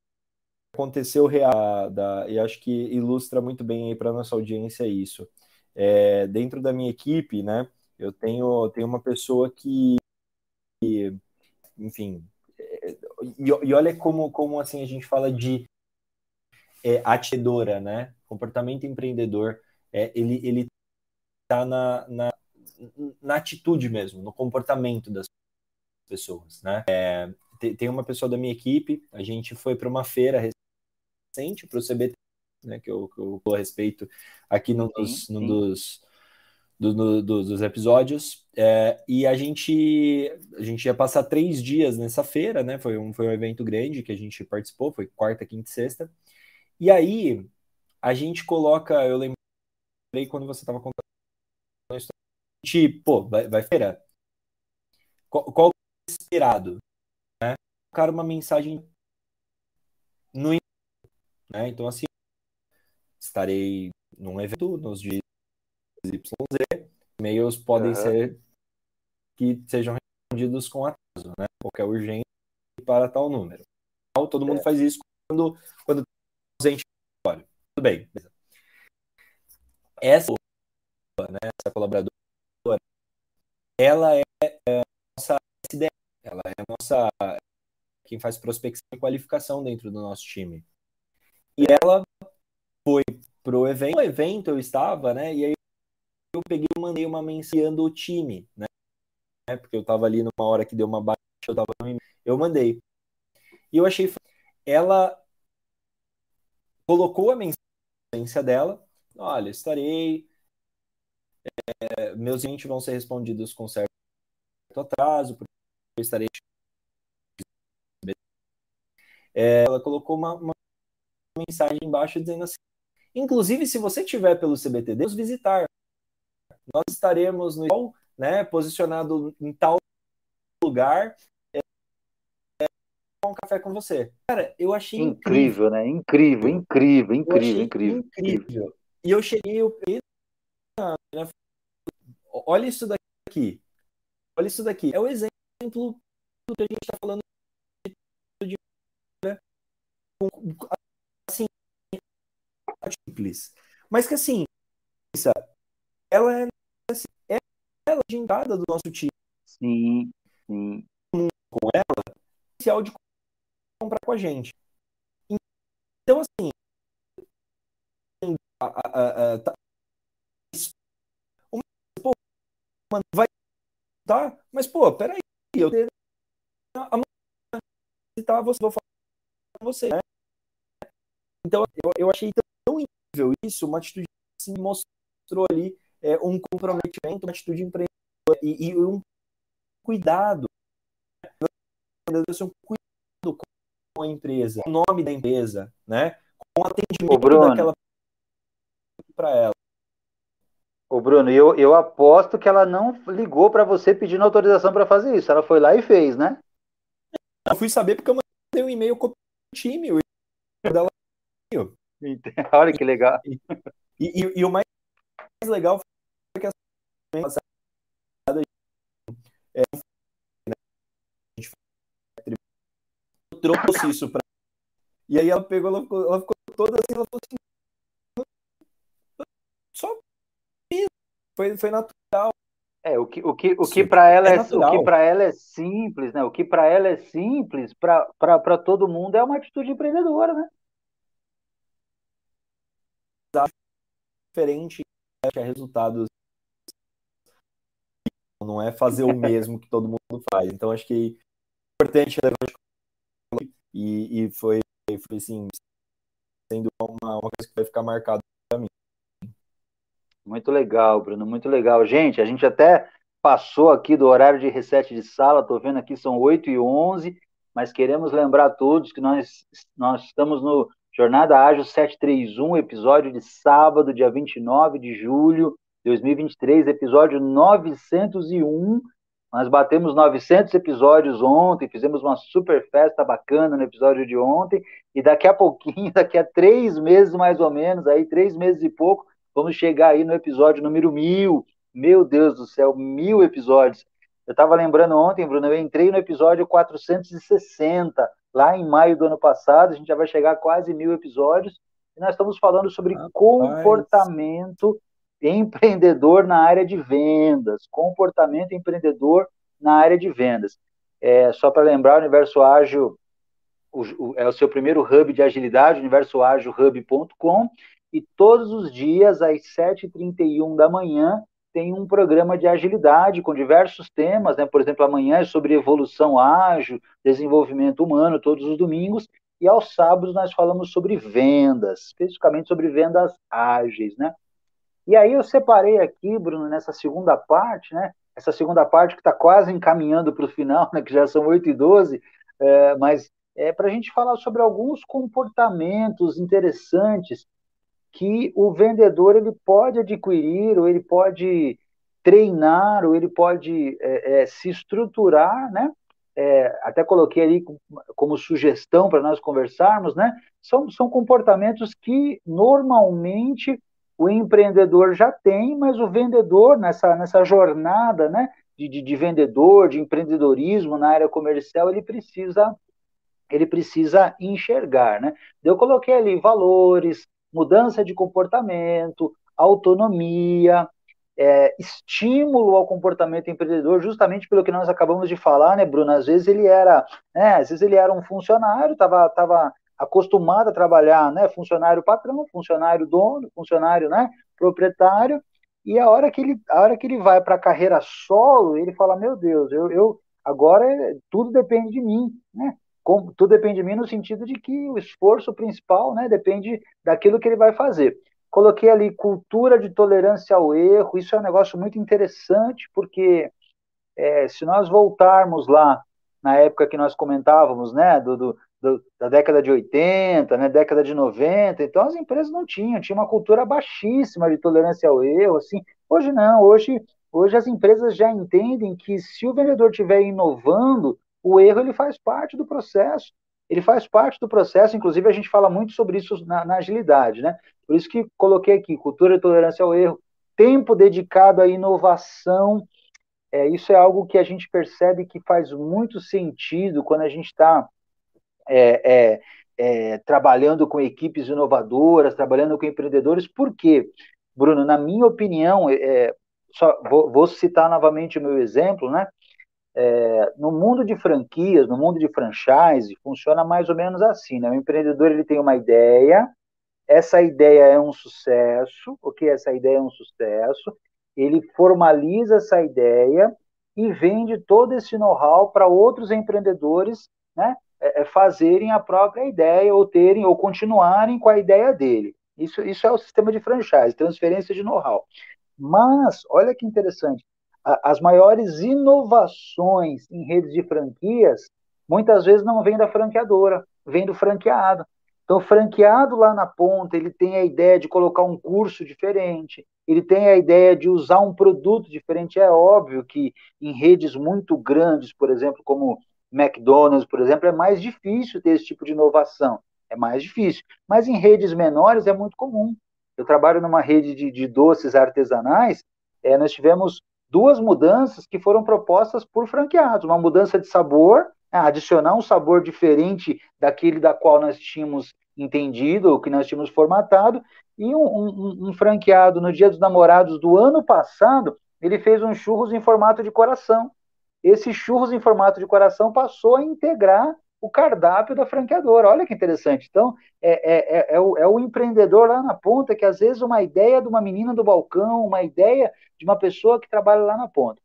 aconteceu real, da, e acho que ilustra muito bem aí para nossa audiência isso. É, dentro da minha equipe, né, eu tenho, tenho uma pessoa que enfim, é, e, e, olha como, como assim a gente fala de é, atidora, né? Comportamento empreendedor, é, ele ele está na, na, na atitude mesmo, no comportamento das pessoas, né? É, tem uma pessoa da minha equipe, a gente foi para uma feira recente, para o CBT, né, que eu, que eu a respeito aqui num dos, sim, sim. dos, do, do, dos episódios, é, e a gente, a gente ia passar três dias nessa feira, né, foi um, foi um evento grande que a gente participou, foi quarta, quinta e sexta, e aí a gente coloca, eu lembrei quando você estava contando a história, pô, vai, vai feira, qual, qual é esperado? Né? Colocar uma mensagem no né? Então, assim, estarei num evento nos dias YZ, e-mails podem uhum. ser que sejam respondidos com atraso, né? Qualquer urgência para tal número. Então, todo mundo é. faz isso quando, quando ausente Tudo bem. Essa, né, essa colaboradora, ela é, é nossa ideia, ela é nossa quem faz prospecção e qualificação dentro do nosso time. E ela foi pro evento, no evento eu estava, né? E aí eu peguei e mandei uma mensagem do time, né? Porque eu estava ali numa hora que deu uma baixa, eu tava eu mandei. E eu achei ela colocou a mensagem dela, olha, estarei é, meus clientes vão ser respondidos com certo atraso, porque eu estarei é, ela colocou uma, uma mensagem embaixo dizendo assim: inclusive, se você tiver pelo CBTD, nos visitar. Nós estaremos no né, posicionado em tal lugar é, é, um café com você. Cara, eu achei
incrível, incrível. né? Incrível, incrível, incrível, incrível,
incrível. E eu cheguei, eu olha isso daqui. Olha isso daqui. É o exemplo do que a gente está falando de, né, simples. Mas que assim, ela assim, é entrada do nosso time.
Sim, sim.
Com ela, inicial de comprar com a gente. Então, assim, a, a, a, tá, pô, mano, vai tá, mas pô, peraí, eu amanhã tá, você vou falar com você, né? Então, eu, eu achei tão incrível isso, uma atitude que se mostrou ali é, um comprometimento, uma atitude empreendedora e, e um cuidado. Um cuidado com a empresa, o nome da empresa, né? Com o atendimento daquela para ela.
Ô Bruno, eu, eu aposto que ela não ligou para você pedindo autorização para fazer isso. Ela foi lá e fez, né?
Eu fui saber porque eu mandei um e-mail com o time, o dela
Olha que legal.
E, e, e, o mais legal foi que a passada é, né, a gente trouxe isso para e aí ela pegou, ela ficou, ela ficou toda assim, ela falou assim, só foi, foi natural.
É, o que, o que, o que para ela é, é o que para ela é simples, né? O que para ela é simples, para todo mundo é uma atitude empreendedora, né?
diferente é resultados não é fazer o mesmo que todo mundo faz. Então acho que é importante e, e foi, foi assim, sendo uma, uma coisa que vai ficar marcada para mim.
Muito legal, Bruno, muito legal. Gente, a gente até passou aqui do horário de reset de sala, estou vendo aqui são 8 e 11 mas queremos lembrar a todos que nós, nós estamos no Jornada Ágil 731, episódio de sábado, dia 29 de julho de 2023, episódio 901. Nós batemos 900 episódios ontem, fizemos uma super festa bacana no episódio de ontem, e daqui a pouquinho, daqui a três meses mais ou menos, aí três meses e pouco, vamos chegar aí no episódio número mil. Meu Deus do céu, mil episódios. Eu estava lembrando ontem, Bruno, eu entrei no episódio 460 lá em maio do ano passado, a gente já vai chegar a quase mil episódios, e nós estamos falando sobre Rapaz. comportamento empreendedor na área de vendas, comportamento empreendedor na área de vendas. É, só para lembrar, o Universo Ágil o, o, é o seu primeiro hub de agilidade, universoagilhub.com, e todos os dias, às 7h31 da manhã, tem um programa de agilidade com diversos temas, né? Por exemplo, amanhã é sobre evolução ágil, desenvolvimento humano, todos os domingos, e aos sábados nós falamos sobre vendas, especificamente sobre vendas ágeis, né? E aí eu separei aqui, Bruno, nessa segunda parte, né? Essa segunda parte que está quase encaminhando para o final, né? Que já são 8 e 12, é, mas é para a gente falar sobre alguns comportamentos interessantes que o vendedor ele pode adquirir, ou ele pode treinar, ou ele pode é, é, se estruturar, né? É, até coloquei ali como sugestão para nós conversarmos, né? São, são comportamentos que normalmente o empreendedor já tem, mas o vendedor nessa, nessa jornada, né? De, de, de vendedor, de empreendedorismo na área comercial, ele precisa ele precisa enxergar, né? Eu coloquei ali valores, mudança de comportamento, autonomia, é, estímulo ao comportamento empreendedor, justamente pelo que nós acabamos de falar, né, Bruno? Às vezes ele era, né, às vezes ele era um funcionário, estava tava acostumado a trabalhar, né, funcionário patrão, funcionário dono, funcionário, né, proprietário, e a hora que ele, a hora que ele vai para a carreira solo, ele fala, meu Deus, eu, eu agora tudo depende de mim, né? tudo depende de mim no sentido de que o esforço principal, né, depende daquilo que ele vai fazer. Coloquei ali cultura de tolerância ao erro, isso é um negócio muito interessante, porque é, se nós voltarmos lá na época que nós comentávamos, né, do, do, do, da década de 80, né, década de 90, então as empresas não tinham, tinha uma cultura baixíssima de tolerância ao erro, assim, hoje não, hoje, hoje as empresas já entendem que se o vendedor estiver inovando, o erro ele faz parte do processo. Ele faz parte do processo, inclusive a gente fala muito sobre isso na, na agilidade, né? Por isso que coloquei aqui cultura de tolerância ao erro, tempo dedicado à inovação. É, isso é algo que a gente percebe que faz muito sentido quando a gente está é, é, é, trabalhando com equipes inovadoras, trabalhando com empreendedores. Por quê? Bruno, na minha opinião, é, só vou, vou, citar novamente o meu exemplo, né? É, no mundo de franquias, no mundo de franchise, funciona mais ou menos assim, né? O empreendedor ele tem uma ideia, essa ideia é um sucesso, ok? Essa ideia é um sucesso, ele formaliza essa ideia e vende todo esse know-how para outros empreendedores, né? É, é, fazerem a própria ideia ou terem ou continuarem com a ideia dele. Isso, isso é o sistema de franchise, transferência de know-how. Mas, olha que interessante, as maiores inovações em redes de franquias muitas vezes não vêm da franqueadora, vem do franqueado. Então, franqueado lá na ponta, ele tem a ideia de colocar um curso diferente, ele tem a ideia de usar um produto diferente. É óbvio que em redes muito grandes, por exemplo, como McDonald's, por exemplo, é mais difícil ter esse tipo de inovação. É mais difícil. Mas em redes menores é muito comum. Eu trabalho numa rede de, de doces artesanais, é, nós tivemos duas mudanças que foram propostas por franqueados. Uma mudança de sabor, né, adicionar um sabor diferente daquele da qual nós tínhamos entendido, ou que nós tínhamos formatado, e um, um, um franqueado no Dia dos Namorados do ano passado, ele fez um churros em formato de coração. Esse churros em formato de coração passou a integrar o cardápio da franqueadora. Olha que interessante. Então, é, é, é, é, o, é o empreendedor lá na ponta que, às vezes, uma ideia de uma menina do balcão, uma ideia de uma pessoa que trabalha lá na ponta.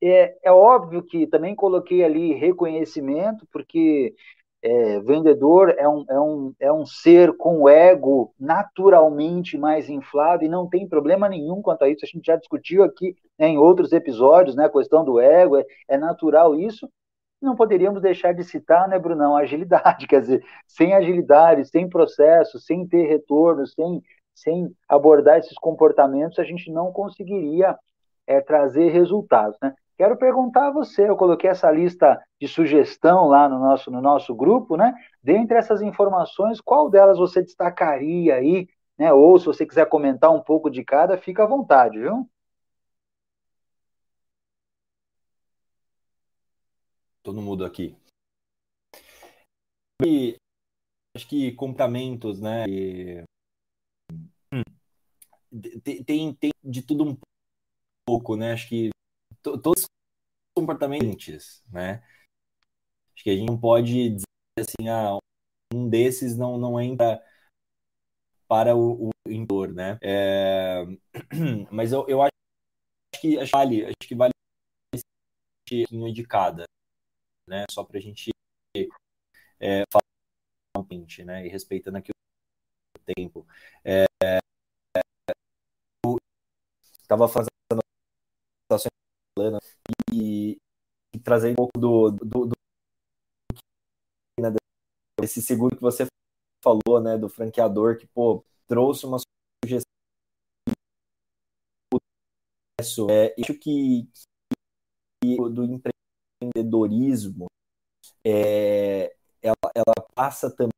É, é óbvio que também coloquei ali reconhecimento, porque é, vendedor é um, é, um, é um ser com ego naturalmente mais inflado e não tem problema nenhum quanto a isso. A gente já discutiu aqui né, em outros episódios, né, a questão do ego, é, é natural isso não poderíamos deixar de citar, né, Brunão, a agilidade, quer dizer, sem agilidade, sem processo, sem ter retorno, sem, sem abordar esses comportamentos, a gente não conseguiria é, trazer resultados, né? Quero perguntar a você, eu coloquei essa lista de sugestão lá no nosso, no nosso grupo, né? Dentre essas informações, qual delas você destacaria aí, né? Ou se você quiser comentar um pouco de cada, fica à vontade, viu?
todo mundo aqui. E acho que compramentos, né? E... Tem, tem, tem, de tudo um pouco, né? Acho que todos comportamentos, né? Acho que a gente não pode dizer assim, ah, um desses não, não entra para o, o entorno, né? É, mas eu, eu acho que acho vale, acho que vale um de cada, né? Só para a gente é, falar né? E respeitando aqui o tempo. É, eu estava fazendo e, e trazendo um pouco do, do, do né, esse seguro que você falou, né, do franqueador que pô trouxe uma sugestão é, acho que, que do empreendedorismo é, ela, ela passa também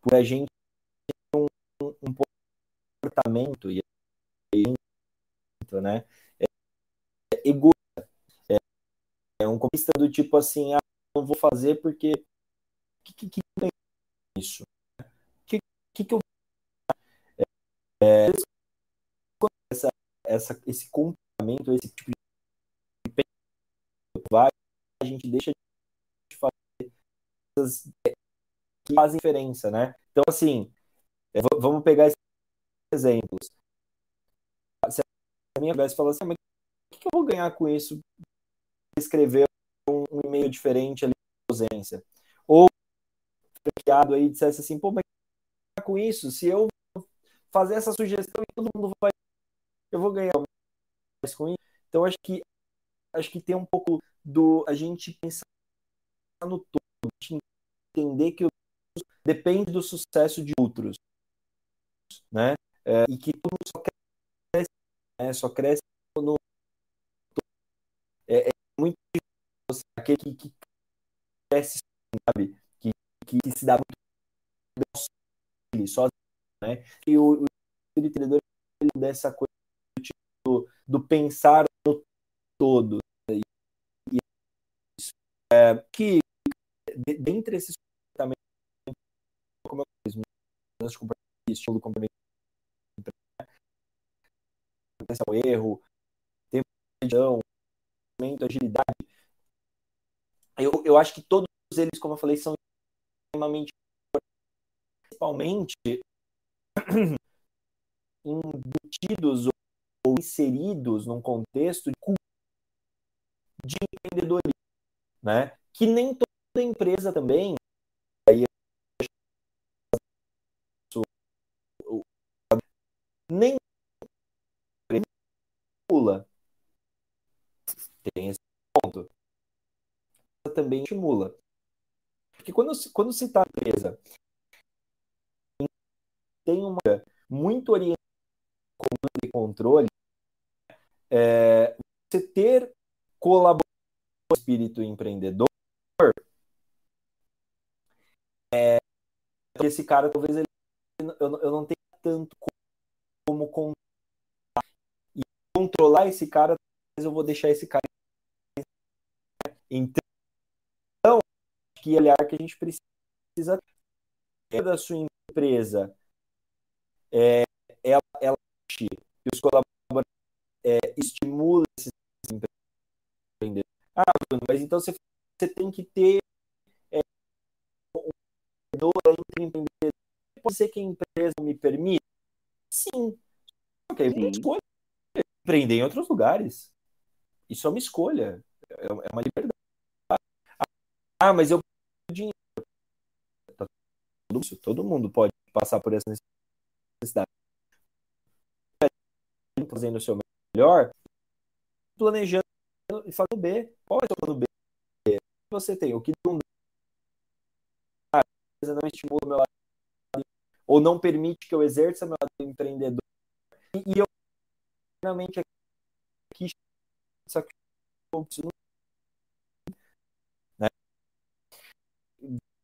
por a gente ter um, um comportamento e né, é, é egoísta. É, é um comista do tipo assim, ah, não vou fazer porque que, que, que tem isso? Que, que, que eu é, essa, essa, esse comportamento, esse tipo de a gente deixa de fazer coisas que fazem diferença, né? Então, assim, é, vamos pegar esses exemplos. Se a minha tivesse falado assim, ah, mas o que eu vou ganhar com isso? Escrever um, um e-mail diferente ali ausência. Ou franqueado aí dissesse assim, pô, mas com isso, se eu fazer essa sugestão e todo mundo vai eu vou ganhar mais com isso. Então acho que acho que tem um pouco do a gente pensar no todo, entender que depende do sucesso de outros, né? É, e que mundo só cresce, né? só cresce no é, é muito aquele que, que cresce, sabe? Que, que, que se dá muito sozinho, né? E o, o empreendedor dessa coisa do, tipo, do pensar no todo. Né? E, isso, é, que dentre esses comportamentos, como eu disse, estilo complemento ao erro, tempo de agilidade. Eu, eu acho que todos eles, como eu falei, são extremamente principalmente embutidos ou inseridos num contexto de empreendedorismo, né? Que nem toda empresa também aí nem estimula tem esse ponto também estimula porque quando quando se está empresa tem uma muito orientada comando e controle, é, você ter colaboração espírito empreendedor, é, esse cara talvez ele, eu, eu não tenha tanto como, como e controlar esse cara, talvez eu vou deixar esse cara. Então, que olhar que a gente precisa ter da sua empresa é, ela, ela que os colaboradores é, estimula esses empreendedores. Ah, Bruno, mas então você, você tem que ter é, um entre empreendedores. Pode ser que a empresa me permita? Sim. Ok, Sim. escolha empreender em outros lugares. Isso é uma escolha. É, é uma liberdade. Ah, mas eu dinheiro. Tá todo mundo pode passar por essa necessidade fazendo o seu melhor, planejando e fazendo B. Qual é o plano B? Você tem o que não dá, não estimula o meu lado, ou não permite que eu exerça meu lado empreendedor. E, eu realmente aqui né?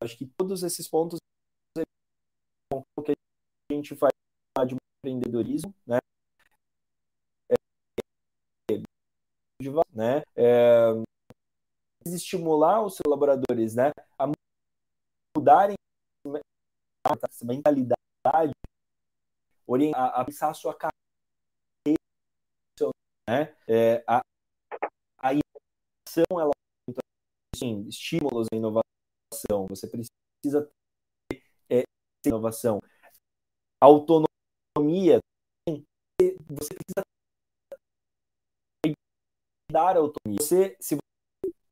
Acho que todos esses pontos que a gente faz de empreendedorismo, né? né? É, estimular os seus colaboradores, né? A mudarem a mentalidade, orientar, a pensar a sua carreira, né? É, a, a inovação, ela assim, estímulos à inovação, você precisa ter é, inovação. Autonomia, você precisa dar autonomia. Você, se você,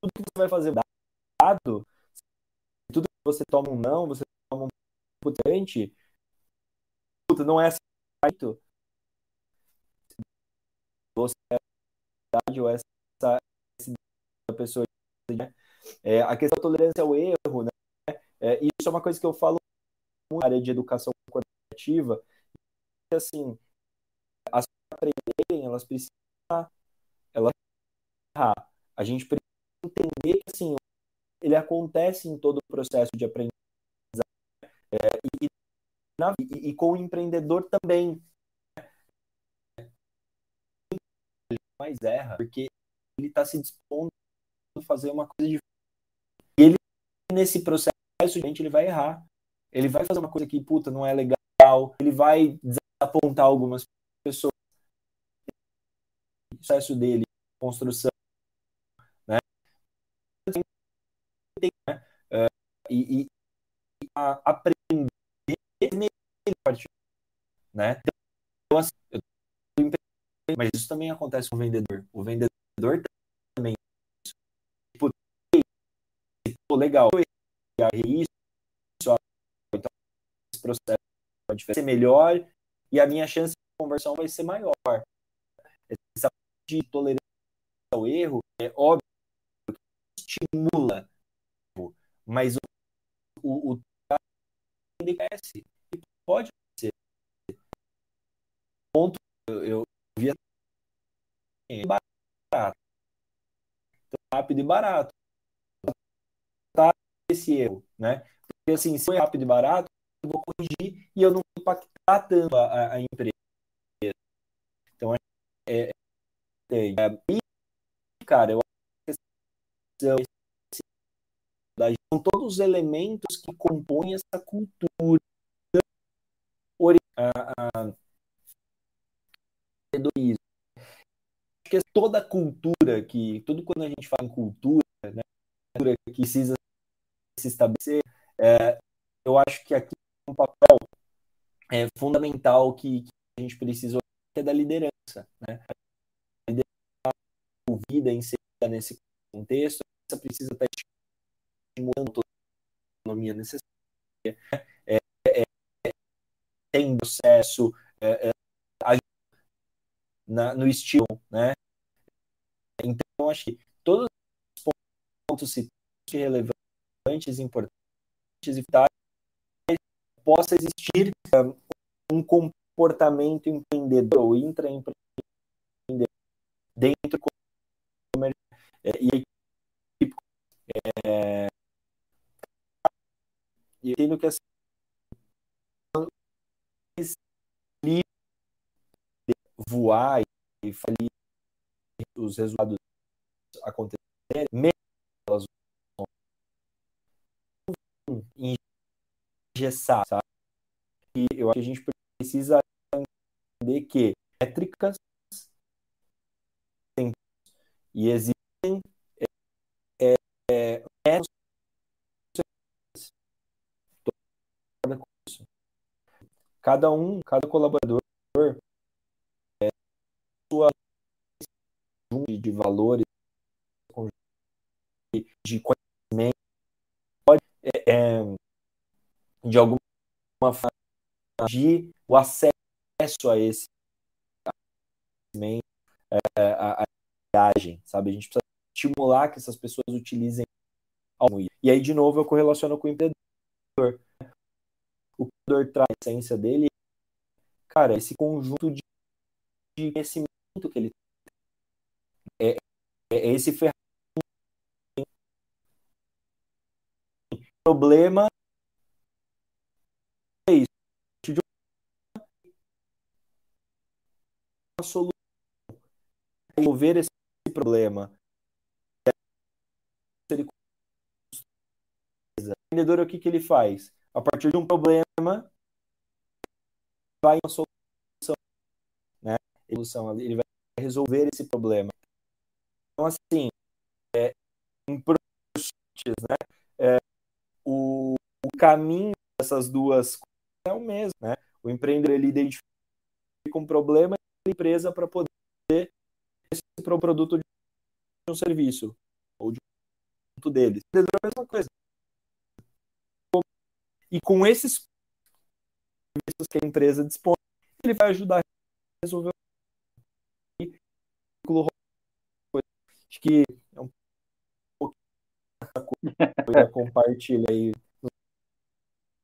tudo que você vai fazer dado, tudo que você toma um não, você toma um potente, não é assim, você é ou essa, essa pessoa né? É, a questão da tolerância ao erro, né? É, isso é uma coisa que eu falo na área de educação corporativa. Assim, as aprenderem, elas precisam elas errar. A gente precisa entender que assim, ele acontece em todo o processo de aprendizagem. É, e, na, e, e, com o empreendedor também. Ele mais erra, porque ele está se dispondo fazer uma coisa diferente. E nesse processo, ele vai errar. Ele vai fazer uma coisa que, puta, não é legal. Ele vai desapontar algumas pessoas. O processo dele, construção, né? Uh, e, e a, aprender né? Então, assim, mas isso também acontece com o vendedor. O vendedor também pô, legal, isso, então esse processo pode ser melhor e a minha chance de conversão vai ser maior. Essa de tolerância ao erro é óbvio que estimula, mas o, o, e pode ser. Ponto eu, eu via é barato. Rápido e barato esse erro, né? Porque assim, se foi rápido e barato, eu vou corrigir e eu não vou impactar tanto a, a empresa. Então, é, é, é, é cara, eu acho que são todos os elementos que compõem essa cultura a, Acho que é toda cultura que, tudo quando a gente fala em cultura, né, cultura que precisa se estabelecer, é, eu acho que aqui um papel é, fundamental que, que, a gente precisa é da liderança. Né? A liderança ouvida, inserida nesse contexto, essa precisa estar estimulando toda a autonomia necessária, é, é, é tem processo, é, é, na, no estilo, né? Então, acho que todos os pontos citados relevantes relevantes, importantes e vitais, possa existir um comportamento empreendedor ou intraempreendedor dentro do comércio é, e é, e entendo que assim, voar e falir os resultados acontecerem, engessar, sabe? E eu acho que a gente precisa entender que métricas e existem é, é, cada um, cada colaborador é, sua de valores de conhecimento é, é de alguma forma de o acesso a esse é, a, a viagem, sabe? A gente precisa estimular que essas pessoas utilizem e aí de novo eu correlaciono com o empreendedor. O empreendedor traz a essência dele, cara, esse conjunto de, de conhecimento que ele tem. É, é esse ferramenta problema solução, resolver esse problema. O vendedor, o que, que ele faz? A partir de um problema, vai uma solução. Né? Ele vai resolver esse problema. Então, assim, é, em né? É, caminho dessas duas coisas é o mesmo, né? O empreendedor ele identifica um problema da empresa para poder esse produto de um serviço ou de um produto deles. O é a mesma coisa. E com esses serviços que a empresa dispõe, ele vai ajudar a resolver o Acho que é um pouco coisa compartilha aí.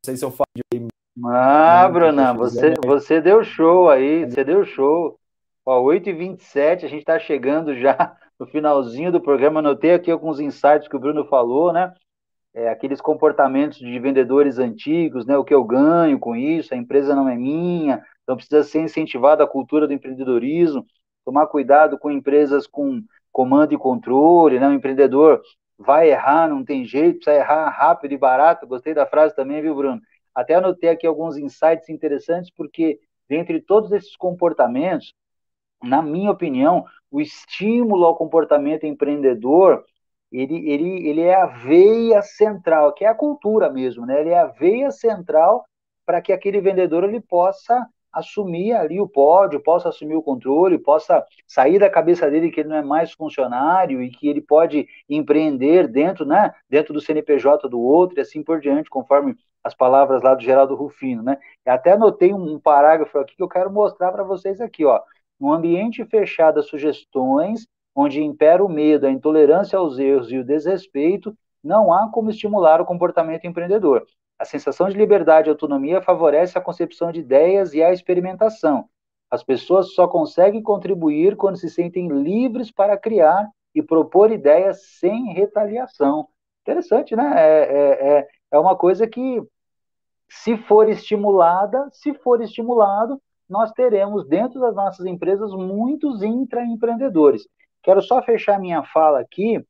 Não sei se eu falo de
ah, Bruna, você, você deu show aí, você deu show. Ó, 8h27, a gente está chegando já no finalzinho do programa. Anotei aqui alguns insights que o Bruno falou, né? É, aqueles comportamentos de vendedores antigos, né? O que eu ganho com isso, a empresa não é minha, então precisa ser incentivada a cultura do empreendedorismo, tomar cuidado com empresas com comando e controle, né? O empreendedor vai errar, não tem jeito, precisa errar rápido e barato. Gostei da frase também, viu, Bruno? Até anotei aqui alguns insights interessantes, porque dentre todos esses comportamentos, na minha opinião, o estímulo ao comportamento empreendedor, ele, ele, ele é a veia central, que é a cultura mesmo, né? Ele é a veia central para que aquele vendedor ele possa assumir ali o pódio, possa assumir o controle, possa sair da cabeça dele que ele não é mais funcionário e que ele pode empreender dentro, né, dentro do CNPJ do outro e assim por diante, conforme as palavras lá do Geraldo Rufino, né? Eu até anotei um, parágrafo aqui que eu quero mostrar para vocês aqui, ó. Um ambiente fechado a sugestões, onde impera o medo, a intolerância aos erros e o desrespeito, não há como estimular o comportamento empreendedor. A sensação de liberdade e autonomia favorece a concepção de ideias e a experimentação. As pessoas só conseguem contribuir quando se sentem livres para criar e propor ideias sem retaliação. Interessante, né? É, é, é, é uma coisa que, se for estimulada, se for estimulado, nós teremos dentro das nossas empresas muitos intraempreendedores. Quero só fechar minha fala aqui,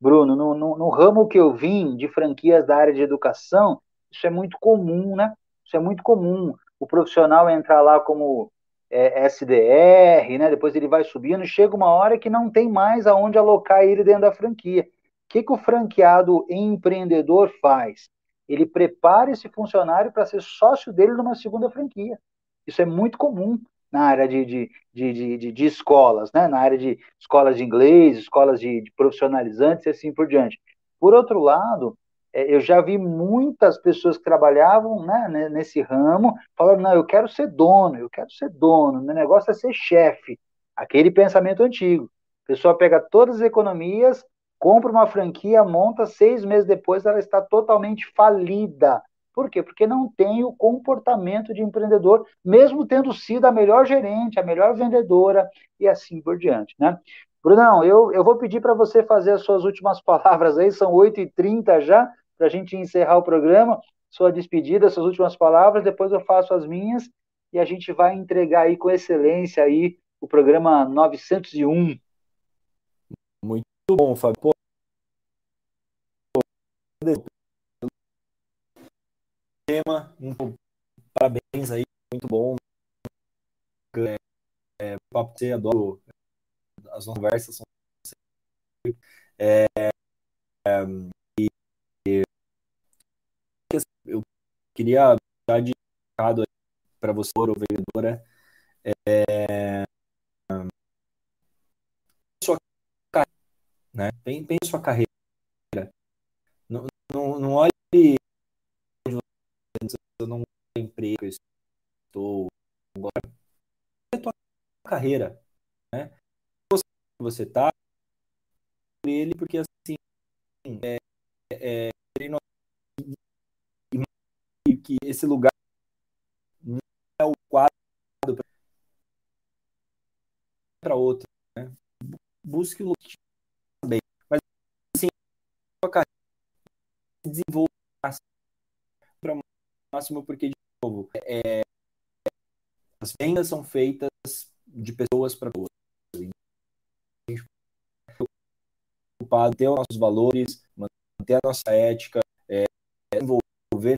Bruno, no, no, no ramo que eu vim de franquias da área de educação, isso é muito comum, né? Isso é muito comum. O profissional entrar lá como é, SDR, né? Depois ele vai subindo, chega uma hora que não tem mais aonde alocar ele dentro da franquia. O que, que o franqueado empreendedor faz? Ele prepara esse funcionário para ser sócio dele numa segunda franquia. Isso é muito comum na área de, de, de, de, de escolas, né? na área de escolas de inglês, escolas de, de profissionalizantes e assim por diante. Por outro lado, eu já vi muitas pessoas que trabalhavam né, nesse ramo falando, não, eu quero ser dono, eu quero ser dono, meu negócio é ser chefe. Aquele pensamento antigo. A pessoa pega todas as economias, compra uma franquia, monta, seis meses depois ela está totalmente falida. Por quê? Porque não tem o comportamento de empreendedor, mesmo tendo sido a melhor gerente, a melhor vendedora e assim por diante, né? Brunão, eu, eu vou pedir para você fazer as suas últimas palavras aí, são 8h30 já, para a gente encerrar o programa, sua despedida, suas últimas palavras, depois eu faço as minhas e a gente vai entregar aí com excelência aí o programa 901.
Muito bom, Fábio. Tema, parabéns aí, muito bom. É, é, papo você adoro as conversas são é, é, queria dar de recado para você, ou vendedora, é, sua carreira, né? Pense sua carreira. Não, não, não olhe eu não emprego, eu estou agora. É a tua carreira, né? Você, você tá ele porque assim é, é, que esse lugar não é o quadro para outro. Né? Busque o bem. Mas assim, a carreira desenvolva para o máximo, porque, de novo, é, as vendas são feitas de pessoas para pessoas. Preocupado, ter os nossos valores, manter a nossa ética, é, desenvolver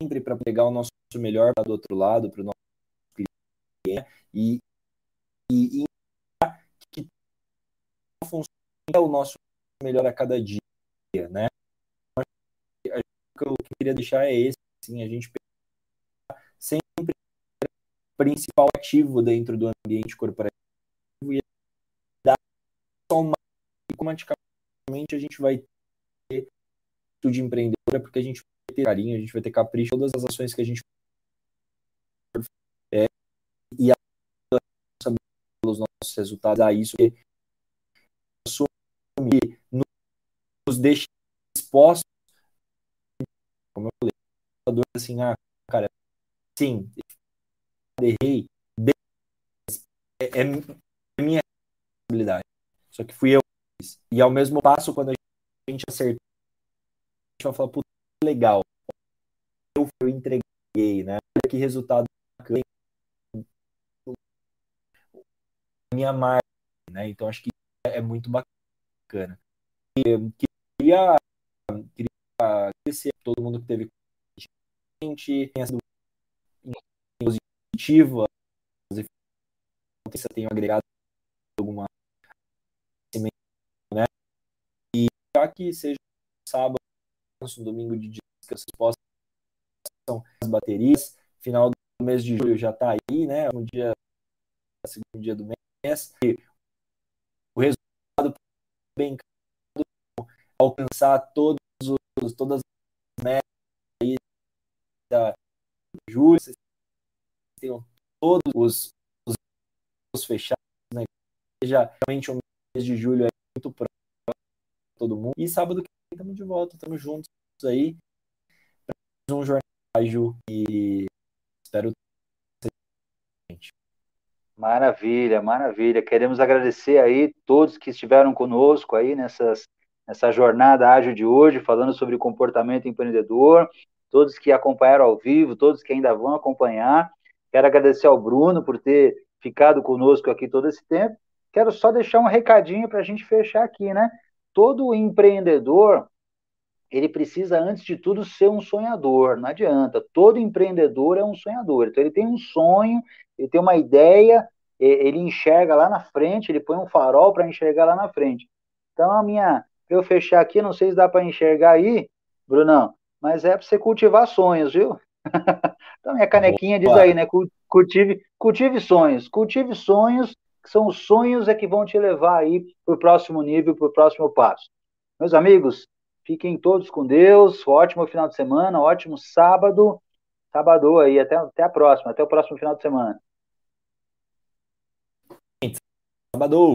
sempre para pegar o nosso melhor do outro lado, para o nosso cliente, e, e, e que é o nosso melhor a cada dia, né? O que eu queria deixar é esse, assim, a gente sempre principal ativo dentro do ambiente corporativo e automaticamente a gente vai ter de empreendedora porque a gente ter carinho, a gente vai ter capricho todas as ações que a gente é, e a pelos nossos resultados a isso que assumir nos deixa expostos como eu falei assim ah cara sim errei é, é, é minha responsabilidade só que fui eu e ao mesmo passo quando a gente acertou a gente vai falar puta legal eu, eu entreguei né olha que resultado bacana minha marca, né? Então acho que é muito bacana. E, queria, queria agradecer a todo mundo que teve com a gente, tenha sido positivo, tenham agregado alguma né? E já que seja sábado, domingo de dia que vocês possam as baterias, final do mês de julho já está aí, né? Um dia segundo dia do mês o resultado bem alcançar todos os, todas as metas aí da julho, vocês tenham todos os, os, os fechados, né? Seja realmente um mês de julho é muito próximo todo mundo. E sábado que estamos de volta, estamos juntos aí um jornal e espero
Maravilha, maravilha. Queremos agradecer aí todos que estiveram conosco aí nessas, nessa jornada ágil de hoje, falando sobre comportamento empreendedor, todos que acompanharam ao vivo, todos que ainda vão acompanhar. Quero agradecer ao Bruno por ter ficado conosco aqui todo esse tempo. Quero só deixar um recadinho para a gente fechar aqui, né? Todo empreendedor, ele precisa, antes de tudo, ser um sonhador. Não adianta. Todo empreendedor é um sonhador. Então, ele tem um sonho, ele tem uma ideia, ele enxerga lá na frente, ele põe um farol para enxergar lá na frente. Então, a minha. Para eu fechar aqui, não sei se dá para enxergar aí, Brunão, mas é para você cultivar sonhos, viu? então, minha canequinha diz aí, né? Cultive, cultive sonhos. Cultive sonhos, que são os sonhos é que vão te levar aí para o próximo nível, para o próximo passo. Meus amigos, Fiquem todos com Deus. Ótimo final de semana, ótimo sábado. Sábado aí, até, até a próxima, até o próximo final de semana.
Sábado.